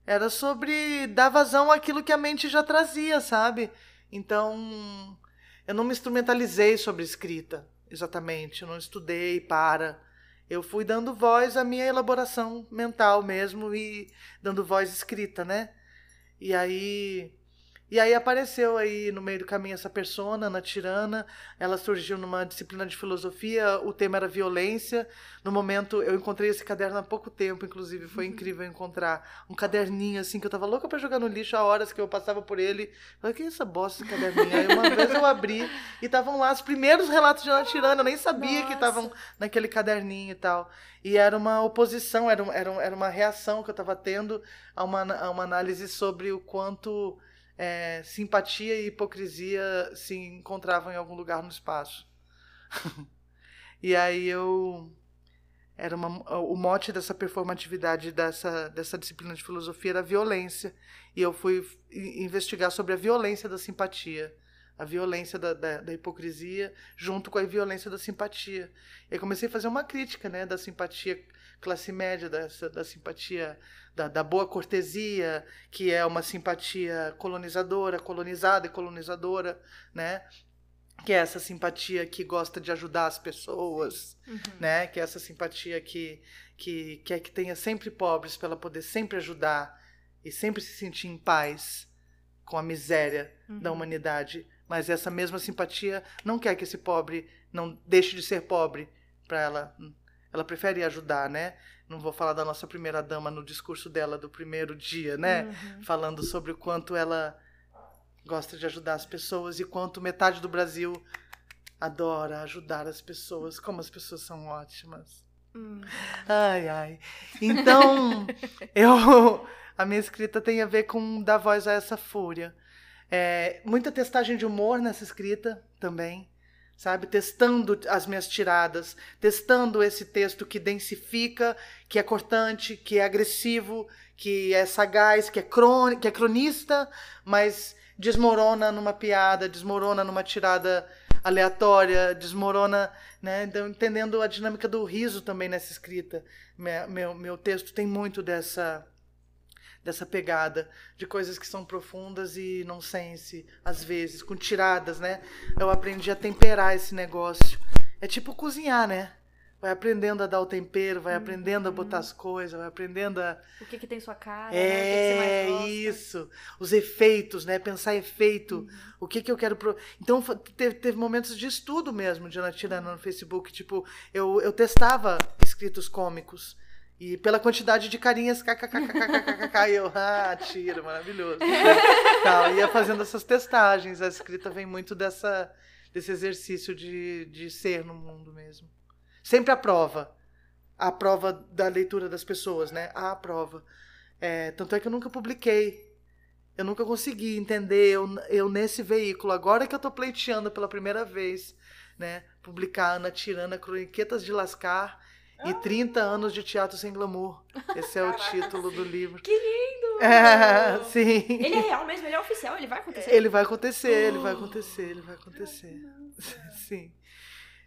Era sobre dar vazão àquilo que a mente já trazia, sabe? Então, eu não me instrumentalizei sobre escrita, exatamente. Eu não estudei para. Eu fui dando voz à minha elaboração mental mesmo e dando voz escrita, né? E aí e aí apareceu aí no meio do caminho essa persona, Ana Tirana. Ela surgiu numa disciplina de filosofia, o tema era violência. No momento, eu encontrei esse caderno há pouco tempo, inclusive, foi uhum. incrível encontrar um caderninho assim que eu tava louca para jogar no lixo há horas que eu passava por ele. Falei, que é essa bosta esse caderninho? Aí uma vez eu abri e estavam lá os primeiros relatos de Ana Tirana, eu nem sabia Nossa. que estavam naquele caderninho e tal. E era uma oposição, era, era, era uma reação que eu estava tendo a uma, a uma análise sobre o quanto é, simpatia e hipocrisia se encontravam em algum lugar no espaço. e aí eu era uma, o mote dessa performatividade dessa, dessa disciplina de filosofia era a violência e eu fui investigar sobre a violência da simpatia a violência da, da, da, hipocrisia junto com a violência da simpatia e comecei a fazer uma crítica né da simpatia classe média dessa da simpatia da, da, boa cortesia, que é uma simpatia colonizadora, colonizada e colonizadora, né? Que é essa simpatia que gosta de ajudar as pessoas, uhum. né? Que é essa simpatia que, que quer que tenha sempre pobres para ela poder sempre ajudar e sempre se sentir em paz com a miséria uhum. da humanidade. Mas essa mesma simpatia não quer que esse pobre não deixe de ser pobre para ela. Ela prefere ajudar, né? não vou falar da nossa primeira dama no discurso dela do primeiro dia, né? Uhum. Falando sobre o quanto ela gosta de ajudar as pessoas e quanto metade do Brasil adora ajudar as pessoas, como as pessoas são ótimas. Hum. Ai, ai. Então, eu a minha escrita tem a ver com dar voz a essa fúria. É, muita testagem de humor nessa escrita também sabe? Testando as minhas tiradas, testando esse texto que densifica, que é cortante, que é agressivo, que é sagaz, que é, crônica, que é cronista, mas desmorona numa piada, desmorona numa tirada aleatória, desmorona, né? Então, entendendo a dinâmica do riso também nessa escrita. Meu, meu texto tem muito dessa dessa pegada de coisas que são profundas e não sense, às vezes, com tiradas, né? Eu aprendi a temperar esse negócio. É tipo cozinhar, né? Vai aprendendo a dar o tempero, vai aprendendo a botar uhum. as coisas, vai aprendendo a. O que, que tem sua cara, é, né? O que, que isso. Os efeitos, né? Pensar efeito. Uhum. O que, que eu quero. Pro... Então, teve, teve momentos de estudo mesmo de Ana Tirana no Facebook. Tipo, eu, eu testava escritos cômicos. E pela quantidade de carinhas, kkkkkkk, eu, ah, tiro, maravilhoso. Tal, ia fazendo essas testagens. A escrita vem muito dessa, desse exercício de, de ser no mundo mesmo. Sempre a prova. A prova da leitura das pessoas, né? A prova. É, tanto é que eu nunca publiquei. Eu nunca consegui entender, eu, eu nesse veículo, agora que eu tô pleiteando pela primeira vez, né? Publicar Ana Tirana, Croniquetas de Lascar e 30 anos de teatro sem glamour. Esse é o título do livro. Que lindo! É, sim. Ele é real mesmo, ele é oficial, ele vai acontecer? Ele vai acontecer, ele vai acontecer, ele vai acontecer. Sim.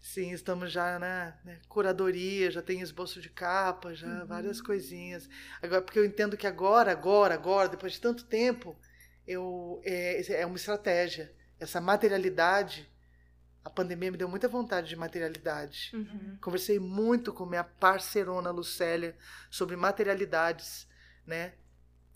Sim, estamos já na né, curadoria, já tem esboço de capa, já uhum. várias coisinhas. Agora, porque eu entendo que agora, agora, agora, depois de tanto tempo, eu, é, é uma estratégia. Essa materialidade a pandemia me deu muita vontade de materialidade. Uhum. Conversei muito com minha parceirona Lucélia sobre materialidades, né?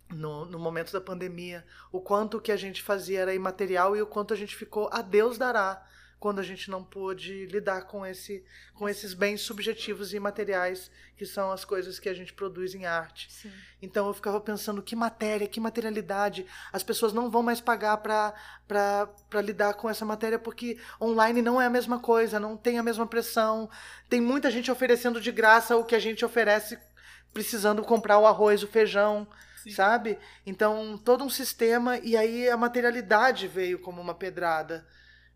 No, no momento da pandemia, o quanto que a gente fazia era imaterial e o quanto a gente ficou a Deus dará quando a gente não pôde lidar com, esse, com esses bens subjetivos e materiais que são as coisas que a gente produz em arte. Sim. Então eu ficava pensando que matéria, que materialidade. As pessoas não vão mais pagar para lidar com essa matéria porque online não é a mesma coisa, não tem a mesma pressão. Tem muita gente oferecendo de graça o que a gente oferece precisando comprar o arroz, o feijão. Sim. Sabe? Então, todo um sistema, e aí a materialidade veio como uma pedrada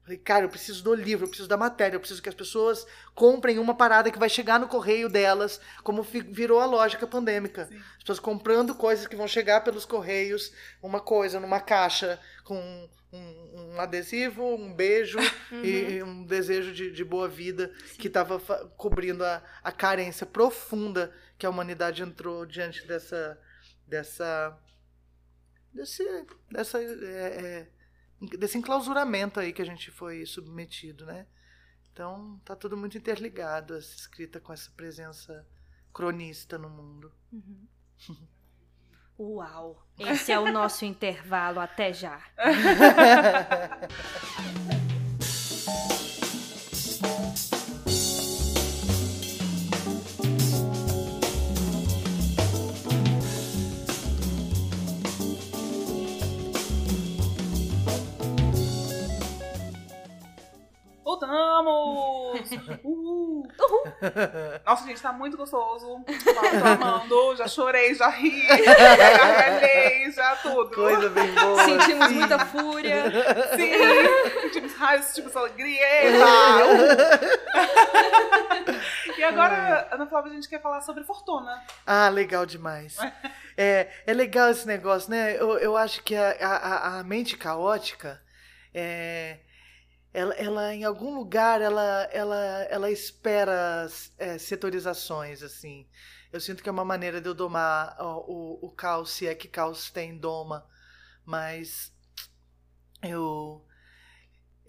Falei, cara, eu preciso do livro, eu preciso da matéria, eu preciso que as pessoas comprem uma parada que vai chegar no correio delas, como virou a lógica pandêmica. Sim. As pessoas comprando coisas que vão chegar pelos correios, uma coisa numa caixa com um, um adesivo, um beijo uhum. e um desejo de, de boa vida Sim. que estava cobrindo a, a carência profunda que a humanidade entrou diante dessa dessa desse dessa é, é, desse enclausuramento aí que a gente foi submetido, né? Então tá tudo muito interligado, essa escrita com essa presença cronista no mundo. Uhum. Uau! Esse é o nosso intervalo. Até já. Voltamos! Uhul! Uhul! Nossa, gente, tá muito gostoso. Tô amando. Já chorei, já ri, já gargalhei, já tudo. Coisa bem boa. Sentimos sim. muita fúria. Sim. Sentimos raiva, sentimos alegria. e agora, Ana Flávia, a gente quer falar sobre fortuna. Ah, legal demais. É, é legal esse negócio, né? Eu, eu acho que a, a, a mente caótica é ela, ela em algum lugar ela ela ela espera é, setorizações assim. Eu sinto que é uma maneira de eu domar o, o, o caos se é que caos tem doma. Mas eu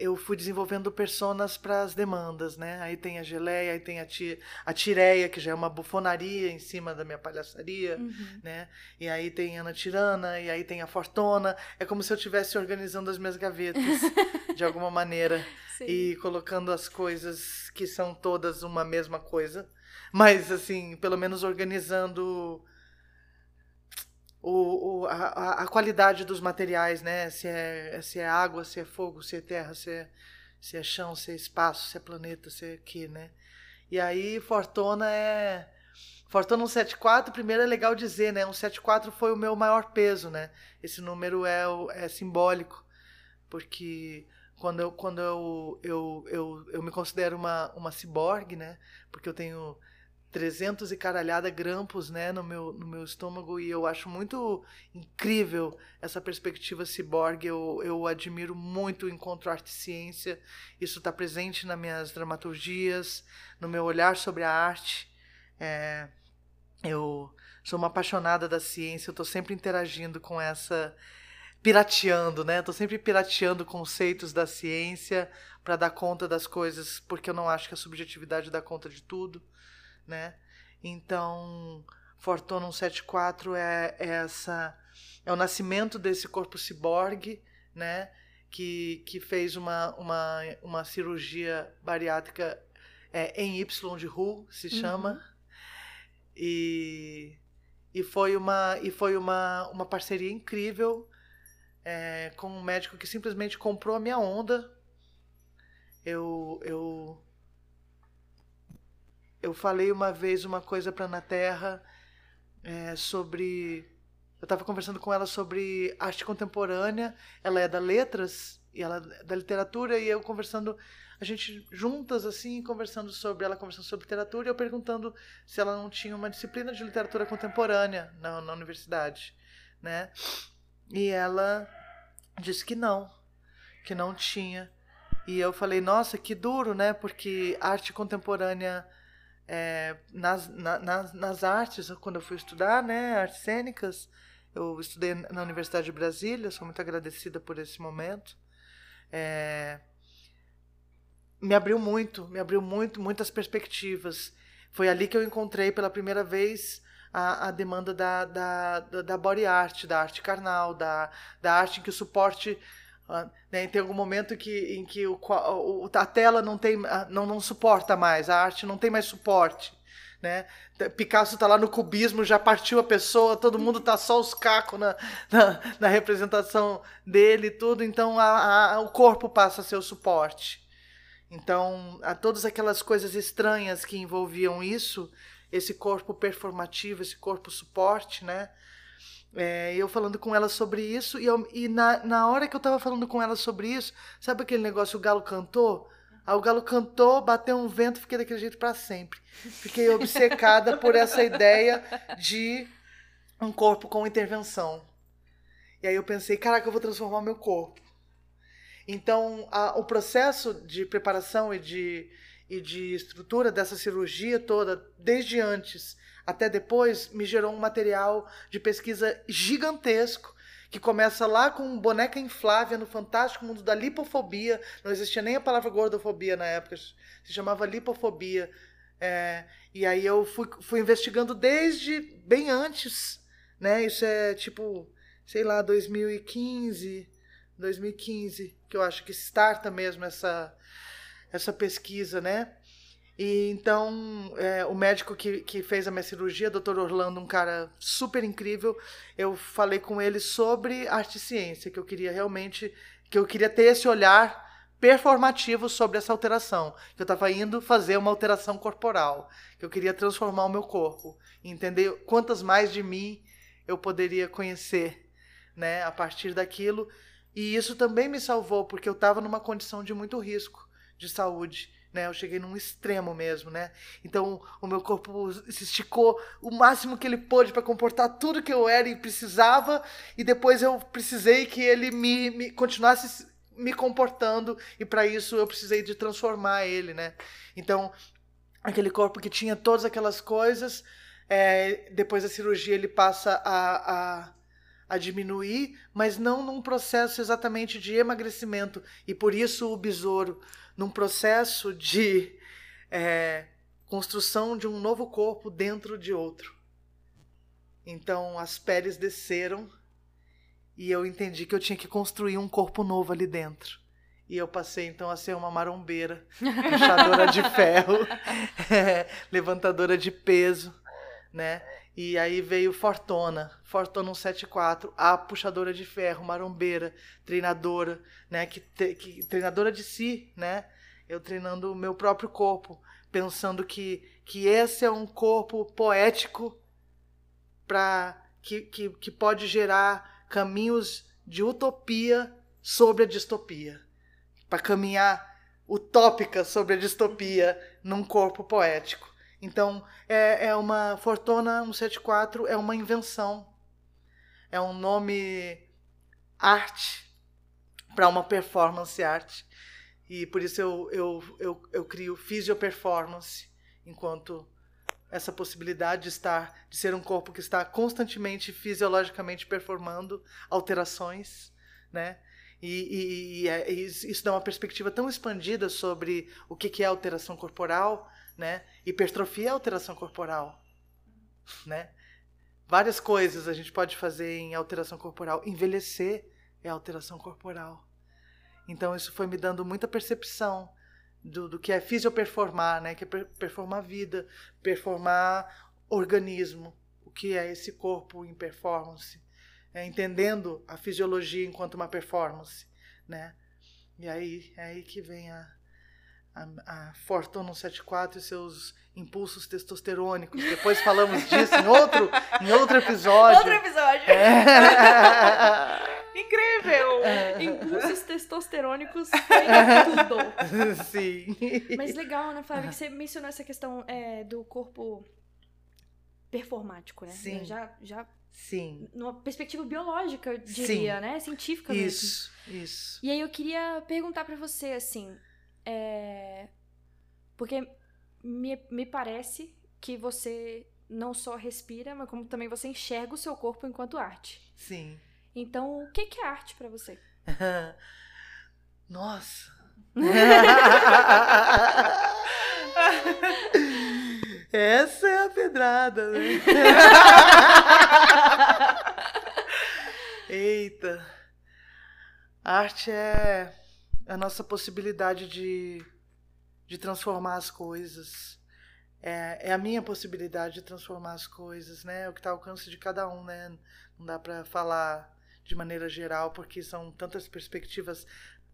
eu fui desenvolvendo personas para as demandas, né? Aí tem a geleia, aí tem a, ti, a tireia, que já é uma bufonaria em cima da minha palhaçaria, uhum. né? E aí tem a Ana Tirana, e aí tem a Fortuna. É como se eu estivesse organizando as minhas gavetas, de alguma maneira. Sim. E colocando as coisas que são todas uma mesma coisa. Mas, assim, pelo menos organizando o, o, a, a qualidade dos materiais, né? Se é, se é água, se é fogo, se é terra, se é, se é chão, se é espaço, se é planeta, se é que, né? E aí, Fortuna é. Fortuna 174, primeiro é legal dizer, né? 174 foi o meu maior peso, né? Esse número é, é simbólico, porque quando eu, quando eu, eu, eu, eu me considero uma, uma ciborgue, né? Porque eu tenho 300 e caralhada grampos né, no, meu, no meu estômago e eu acho muito incrível essa perspectiva ciborgue. Eu, eu admiro muito o encontro arte-ciência. Isso está presente nas minhas dramaturgias, no meu olhar sobre a arte. É, eu sou uma apaixonada da ciência, eu estou sempre interagindo com essa. pirateando, né? Estou sempre pirateando conceitos da ciência para dar conta das coisas, porque eu não acho que a subjetividade dá conta de tudo né? Então, Fortuna 174 é, é essa é o nascimento desse corpo ciborgue, né? Que, que fez uma, uma, uma cirurgia bariátrica é, em Y de Hu, se uhum. chama. Uhum. E, e foi uma e foi uma, uma parceria incrível é, com um médico que simplesmente comprou a minha onda. Eu, eu eu falei uma vez uma coisa para Ana Terra é, sobre. Eu estava conversando com ela sobre arte contemporânea. Ela é da letras e ela é da literatura e eu conversando, a gente juntas assim, conversando sobre ela conversando sobre literatura e eu perguntando se ela não tinha uma disciplina de literatura contemporânea na, na universidade, né? E ela disse que não, que não tinha. E eu falei, nossa, que duro, né? Porque arte contemporânea é, nas, na, nas, nas artes, quando eu fui estudar, né, artes cênicas, eu estudei na Universidade de Brasília, sou muito agradecida por esse momento. É, me abriu muito, me abriu muito, muitas perspectivas. Foi ali que eu encontrei pela primeira vez a, a demanda da, da, da, body art, da arte carnal, da, da arte em que o suporte né? Tem algum momento que, em que o, o, a tela não, tem, não, não suporta mais, a arte não tem mais suporte. Né? Picasso está lá no cubismo, já partiu a pessoa, todo mundo tá só os cacos na, na, na, representação dele tudo, então a, a, o corpo passa a ser o suporte. Então, a todas aquelas coisas estranhas que envolviam isso, esse corpo performativo, esse corpo suporte, né? É, eu falando com ela sobre isso, e, eu, e na, na hora que eu tava falando com ela sobre isso, sabe aquele negócio, o galo cantou? Aí o galo cantou, bateu um vento, fiquei daquele jeito para sempre. Fiquei obcecada por essa ideia de um corpo com intervenção. E aí eu pensei, caraca, eu vou transformar meu corpo. Então, a, o processo de preparação e de, e de estrutura dessa cirurgia toda, desde antes até depois, me gerou um material de pesquisa gigantesco que começa lá com boneca inflável no fantástico mundo da lipofobia. Não existia nem a palavra gordofobia na época, se chamava lipofobia. É, e aí eu fui, fui investigando desde bem antes, né? Isso é tipo, sei lá, 2015, 2015, que eu acho que starta mesmo essa, essa pesquisa, né? E então, é, o médico que, que fez a minha cirurgia, Dr. Orlando, um cara super incrível, eu falei com ele sobre arte e ciência, que eu queria realmente, que eu queria ter esse olhar performativo sobre essa alteração, que eu estava indo fazer uma alteração corporal, que eu queria transformar o meu corpo, entender quantas mais de mim eu poderia conhecer, né, a partir daquilo. E isso também me salvou, porque eu estava numa condição de muito risco de saúde né? Eu cheguei num extremo mesmo, né? Então o meu corpo se esticou o máximo que ele pôde para comportar tudo que eu era e precisava, e depois eu precisei que ele me, me continuasse me comportando e para isso eu precisei de transformar ele, né? Então aquele corpo que tinha todas aquelas coisas, é, depois da cirurgia ele passa a, a a diminuir, mas não num processo exatamente de emagrecimento. E por isso o besouro, num processo de é, construção de um novo corpo dentro de outro. Então as peles desceram e eu entendi que eu tinha que construir um corpo novo ali dentro. E eu passei então a ser uma marombeira, puxadora de ferro, é, levantadora de peso, né? E aí veio Fortuna, Fortuna 174, a puxadora de ferro, marombeira, treinadora, né, que, que treinadora de si, né? Eu treinando o meu próprio corpo, pensando que que esse é um corpo poético para que, que, que pode gerar caminhos de utopia sobre a distopia, para caminhar utópica sobre a distopia num corpo poético. Então, é, é uma Fortuna 174 é uma invenção. É um nome arte para uma performance arte. E por isso eu, eu, eu, eu crio fisioperformance enquanto essa possibilidade de estar de ser um corpo que está constantemente fisiologicamente performando alterações, né? E, e, e, e, isso dá uma perspectiva tão expandida sobre o que é alteração corporal né? Hipertrofia é alteração corporal, né? Várias coisas a gente pode fazer em alteração corporal. Envelhecer é alteração corporal. Então isso foi me dando muita percepção do, do que é fisioperformar, né? Que é performar vida, performar organismo, o que é esse corpo em performance, é, entendendo a fisiologia enquanto uma performance, né? E aí é aí que vem a, a, a Fortuna 174 e seus impulsos testosterônicos. Depois falamos disso em outro, em outro episódio. Outro episódio. É. Incrível! É. Impulsos testosterônicos em tudo. Sim. Mas legal, né, Flávia, que você mencionou essa questão é, do corpo performático, né? Sim. Já, já Sim. Numa perspectiva biológica, eu diria, Sim. né? Científica isso, mesmo. Isso, isso. E aí eu queria perguntar para você, assim, é... Porque me, me parece que você não só respira, mas como também você enxerga o seu corpo enquanto arte. Sim. Então, o que, que é arte para você? Nossa. Essa é a pedrada, né? Eita. Arte é a nossa possibilidade de, de transformar as coisas. É, é a minha possibilidade de transformar as coisas, né? É o que está ao alcance de cada um, né? Não dá para falar de maneira geral, porque são tantas perspectivas.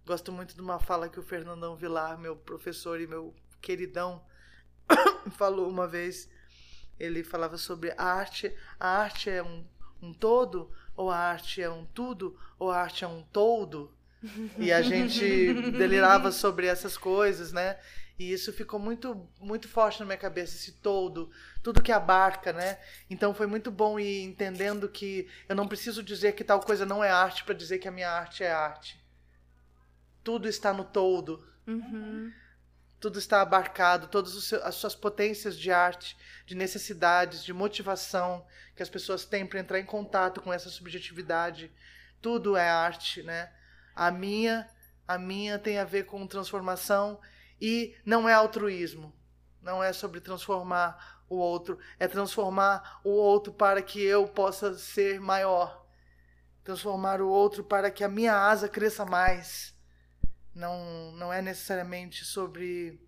Gosto muito de uma fala que o Fernandão Vilar, meu professor e meu queridão, falou uma vez. Ele falava sobre a arte. A arte é um, um todo, ou a arte é um tudo, ou a arte é um todo. E a gente delirava sobre essas coisas, né? E isso ficou muito muito forte na minha cabeça, esse todo, tudo que abarca, né? Então foi muito bom ir entendendo que eu não preciso dizer que tal coisa não é arte para dizer que a minha arte é arte. Tudo está no todo. Uhum. Tudo está abarcado, todas as suas potências de arte, de necessidades, de motivação que as pessoas têm para entrar em contato com essa subjetividade. Tudo é arte, né? A minha, a minha tem a ver com transformação e não é altruísmo. Não é sobre transformar o outro, é transformar o outro para que eu possa ser maior. Transformar o outro para que a minha asa cresça mais. Não, não é necessariamente sobre.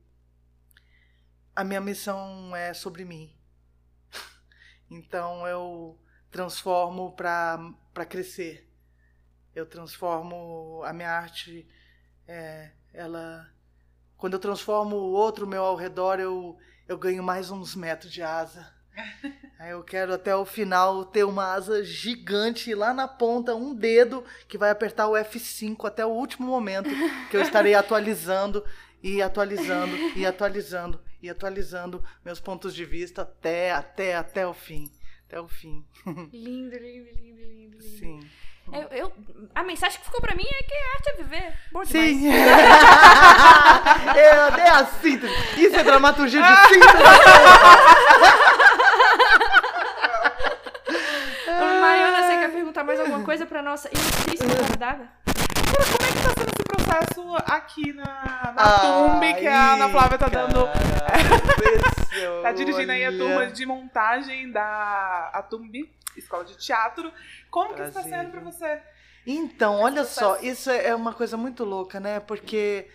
A minha missão é sobre mim. Então eu transformo para crescer. Eu transformo a minha arte. É, ela quando eu transformo o outro meu ao redor, eu, eu ganho mais uns metros de asa. Aí eu quero até o final ter uma asa gigante lá na ponta, um dedo que vai apertar o F5 até o último momento que eu estarei atualizando e atualizando e atualizando e atualizando meus pontos de vista até até até o fim, até o fim. Lindo, lindo, lindo, lindo. Sim. Eu, eu, a mensagem que ficou pra mim é que a arte é viver. Bom Sim. é, é a síntese. Isso é dramaturgia de síntese. Mariana, você quer perguntar mais alguma coisa pra nossa ilustríssima convidada? Como é que tá sendo esse processo aqui na, na Tumbi, que a Ana Flávia tá dando. tá dirigindo aí a turma de montagem da a Tumbi, escola de teatro. Como que está sendo para você? Então, olha só, isso é uma coisa muito louca, né? Porque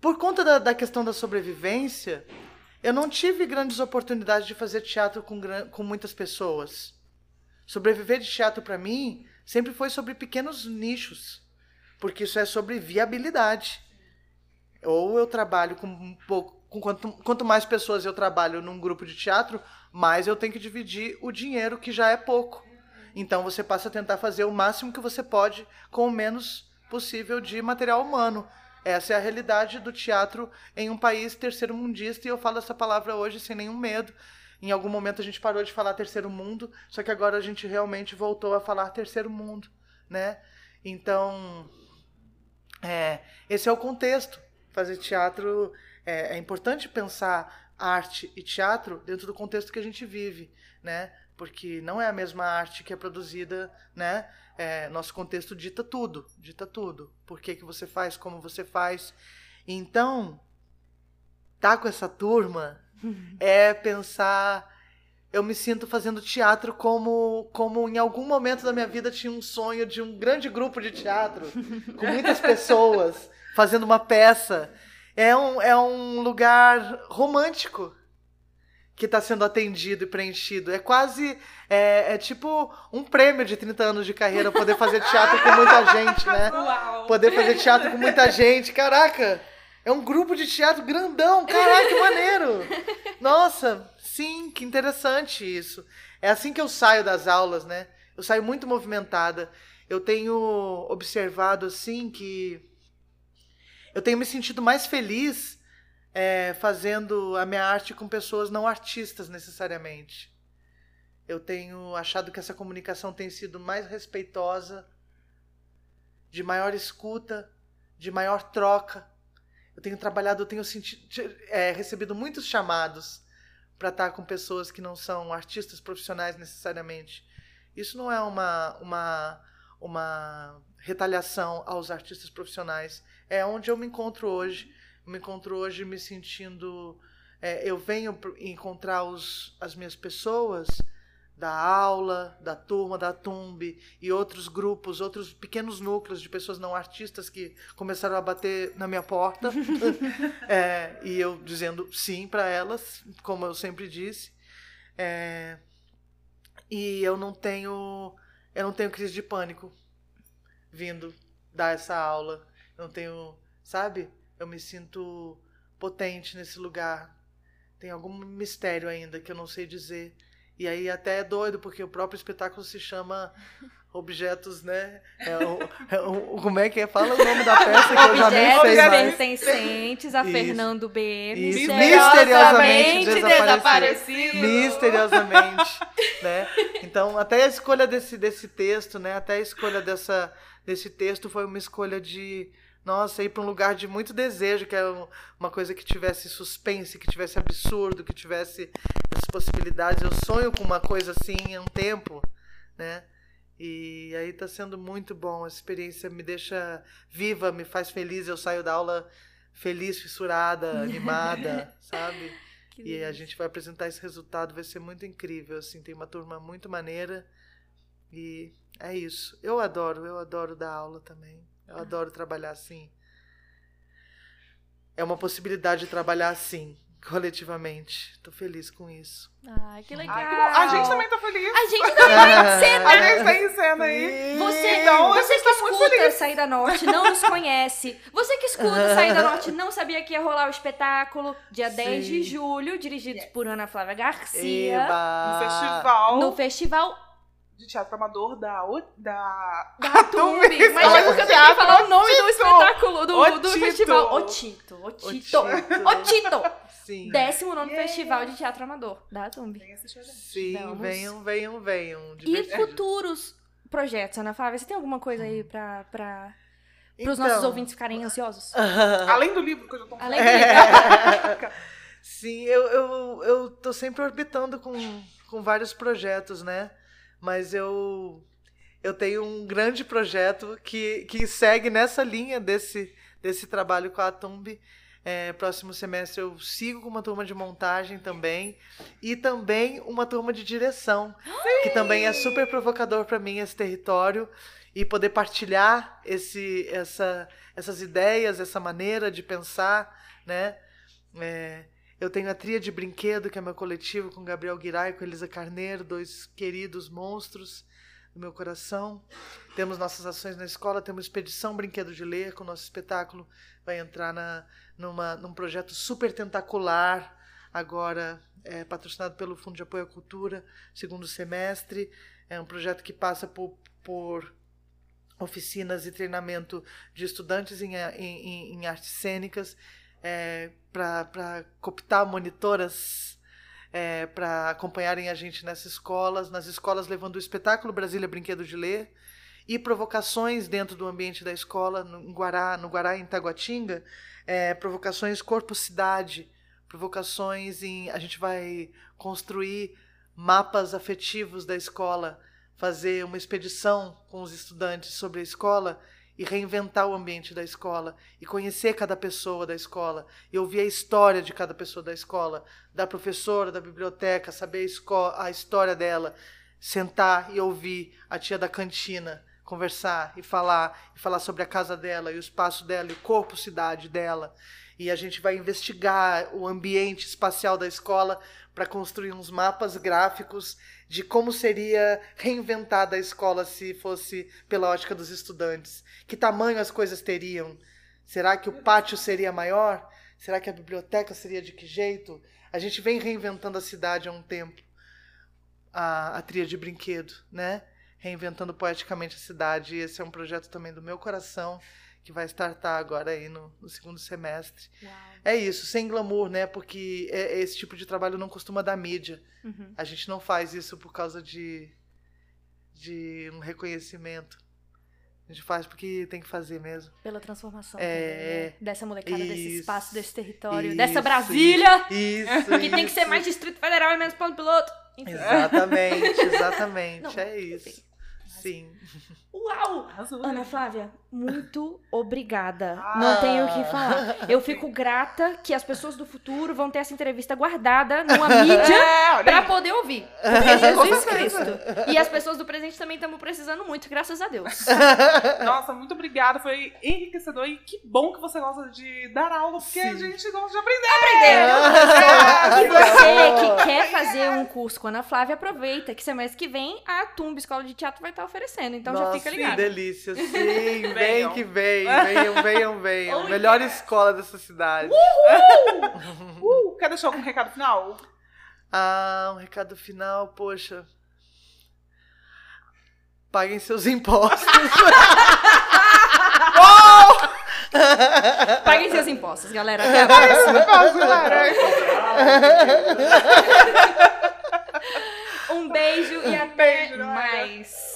por conta da, da questão da sobrevivência, eu não tive grandes oportunidades de fazer teatro com, com muitas pessoas. Sobreviver de teatro para mim sempre foi sobre pequenos nichos, porque isso é sobre viabilidade. Ou eu trabalho com um pouco, quanto, quanto mais pessoas eu trabalho num grupo de teatro, mais eu tenho que dividir o dinheiro que já é pouco. Então você passa a tentar fazer o máximo que você pode com o menos possível de material humano. Essa é a realidade do teatro em um país terceiro mundista e eu falo essa palavra hoje sem nenhum medo. Em algum momento a gente parou de falar terceiro mundo, só que agora a gente realmente voltou a falar terceiro mundo, né? Então, é, esse é o contexto. Fazer teatro é, é importante pensar arte e teatro dentro do contexto que a gente vive, né? porque não é a mesma arte que é produzida, né? É, nosso contexto dita tudo, dita tudo. Por que, que você faz, como você faz. Então, tá com essa turma é pensar. Eu me sinto fazendo teatro como, como em algum momento da minha vida tinha um sonho de um grande grupo de teatro, com muitas pessoas, fazendo uma peça. É um, é um lugar romântico, que está sendo atendido e preenchido. É quase. É, é, tipo um prêmio de 30 anos de carreira poder fazer teatro com muita gente, né? Uau. Poder fazer teatro com muita gente. Caraca! É um grupo de teatro grandão. Caraca, que maneiro! Nossa, sim, que interessante isso. É assim que eu saio das aulas, né? Eu saio muito movimentada. Eu tenho observado, assim, que. Eu tenho me sentido mais feliz é, fazendo a minha arte com pessoas não artistas necessariamente. Eu tenho achado que essa comunicação tem sido mais respeitosa, de maior escuta, de maior troca. Eu tenho trabalhado, eu tenho sentido, é, recebido muitos chamados para estar com pessoas que não são artistas profissionais necessariamente. Isso não é uma, uma, uma retaliação aos artistas profissionais. É onde eu me encontro hoje me encontro hoje me sentindo. É, eu venho encontrar os, as minhas pessoas da aula, da turma, da Tumbi e outros grupos, outros pequenos núcleos de pessoas não artistas que começaram a bater na minha porta é, e eu dizendo sim para elas, como eu sempre disse. É, e eu não tenho eu não tenho crise de pânico vindo dar essa aula. Eu não tenho, sabe? Eu me sinto potente nesse lugar. Tem algum mistério ainda que eu não sei dizer. E aí até é doido, porque o próprio espetáculo se chama Objetos, né? É o, é o, como é que é? Fala o nome da peça que eu já nem sei Objetos mais. pertencentes a Isso. Fernando B. Isso, misteriosamente misteriosamente desaparecido. Misteriosamente, né? Então, até a escolha desse, desse texto, né? Até a escolha dessa, desse texto foi uma escolha de, nossa, ir para um lugar de muito desejo, que é um- uma coisa que tivesse suspense, que tivesse absurdo, que tivesse essas possibilidades. Eu sonho com uma coisa assim há um tempo, né? E aí tá sendo muito bom. A experiência me deixa viva, me faz feliz. Eu saio da aula feliz, fissurada, animada, sabe? E a gente vai apresentar esse resultado, vai ser muito incrível, assim, tem uma turma muito maneira. E é isso. Eu adoro, eu adoro dar aula também. Eu adoro trabalhar assim. É uma possibilidade de trabalhar assim, coletivamente. Tô feliz com isso. Ai, que legal. Que. A gente também tá feliz. A gente também Ah. cena. A gente tá em cena aí. Você, Então, a você que tá muito escuta. Saída Norte, não nos conhece. Você que escuta Saída Norte, não sabia que ia rolar o espetáculo dia 10 de Sim. julho, dirigido por Ana Flávia Garcia, Eba! No festival no festival de teatro amador da... O- da... da Tumbi. Tumbi. Mas é porque eu tentei falar o nome do espetáculo, do, do festival. Otito, Otito. Otito. Otito. Sim. 19 Festival de Teatro Amador da Tumbi. Vem assistir a gente. Sim, Vamos. venham, venham, venham. E futuros projetos, Ana Flávia? Você tem alguma coisa aí pra, pra, pros Então, nossos ouvintes ficarem ansiosos? Além do livro que eu já tô Além do É. Sim, eu, eu, eu tô sempre orbitando com, com vários projetos, né? Mas eu, eu tenho um grande projeto que, que segue nessa linha desse, desse trabalho com a Tumbi. É, próximo semestre eu sigo com uma turma de montagem também. E também uma turma de direção, que também é super provocador para mim esse território. E poder partilhar esse, essa, essas ideias, essa maneira de pensar, né? É, eu tenho a Tria de Brinquedo, que é meu coletivo, com Gabriel Guirai com Elisa Carneiro, dois queridos monstros do meu coração. Temos nossas ações na escola, temos Expedição Brinquedo de Ler, com o nosso espetáculo vai entrar na, numa, num projeto super tentacular, agora é, patrocinado pelo Fundo de Apoio à Cultura, segundo semestre. É um projeto que passa por, por oficinas e treinamento de estudantes em, em- em artes cênicas, é, para cooptar monitoras é, para acompanharem a gente nessas escolas, nas escolas levando o espetáculo Brasília Brinquedo de Ler e provocações dentro do ambiente da escola, no Guará, no Guará em Taguatinga, é, provocações corpo-cidade, provocações em. A gente vai construir mapas afetivos da escola, fazer uma expedição com os estudantes sobre a escola e reinventar o ambiente da escola e conhecer cada pessoa da escola e ouvir a história de cada pessoa da escola, da professora, da biblioteca, saber a, a história dela, sentar e ouvir a tia da cantina conversar e falar e falar sobre a casa dela e o espaço dela e o corpo cidade dela e a gente vai investigar o ambiente espacial da escola para construir uns mapas gráficos de como seria reinventada a escola se fosse pela ótica dos estudantes. Que tamanho as coisas teriam? Será que o pátio seria maior? Será que a biblioteca seria de que jeito? A gente vem reinventando a cidade há um tempo. A, a tria de brinquedo, né? Reinventando poeticamente a cidade. Esse é um projeto também do meu coração que vai startar agora aí no, no segundo semestre. É isso, sem glamour, né? Porque é- esse tipo de trabalho não costuma dar mídia. Uhum. A gente não faz isso por causa de, de um reconhecimento. A gente faz porque tem que fazer mesmo. Pela transformação É, também, né? dessa molecada, desse isso, espaço, desse território, isso, dessa Brasília, Isso. que tem que ser isso. mais Distrito Federal e menos plano piloto. Enfim. Exatamente, exatamente. Não, é isso. Sim. Uau! Ana Flávia, muito obrigada. Ah. Não tenho o que falar. Eu fico grata que as pessoas do futuro vão ter essa entrevista guardada numa mídia É, aí. poder ouvir. Porque Jesus Cristo. E as pessoas do presente também estamos precisando muito, graças a Deus. Nossa, muito obrigada. Foi enriquecedor e que bom que você gosta de dar aula, porque a Sim. gente gosta de aprender. Ah, E você que quer fazer um curso com a Ana Flávia, aproveita que semestre que vem a Tumba Escola de Teatro vai estar oferecendo. Então Nossa, já fica ligado. Que delícia, sim. vem que vem. Venham, venham, venham. Oh, Melhor escola dessa cidade. Uhul! Uh, quer deixar algum recado final? Ah, um recado final, poxa. Paguem seus impostos. oh! Paguem seus impostos, galera. Galera. um beijo e até beijo, mais.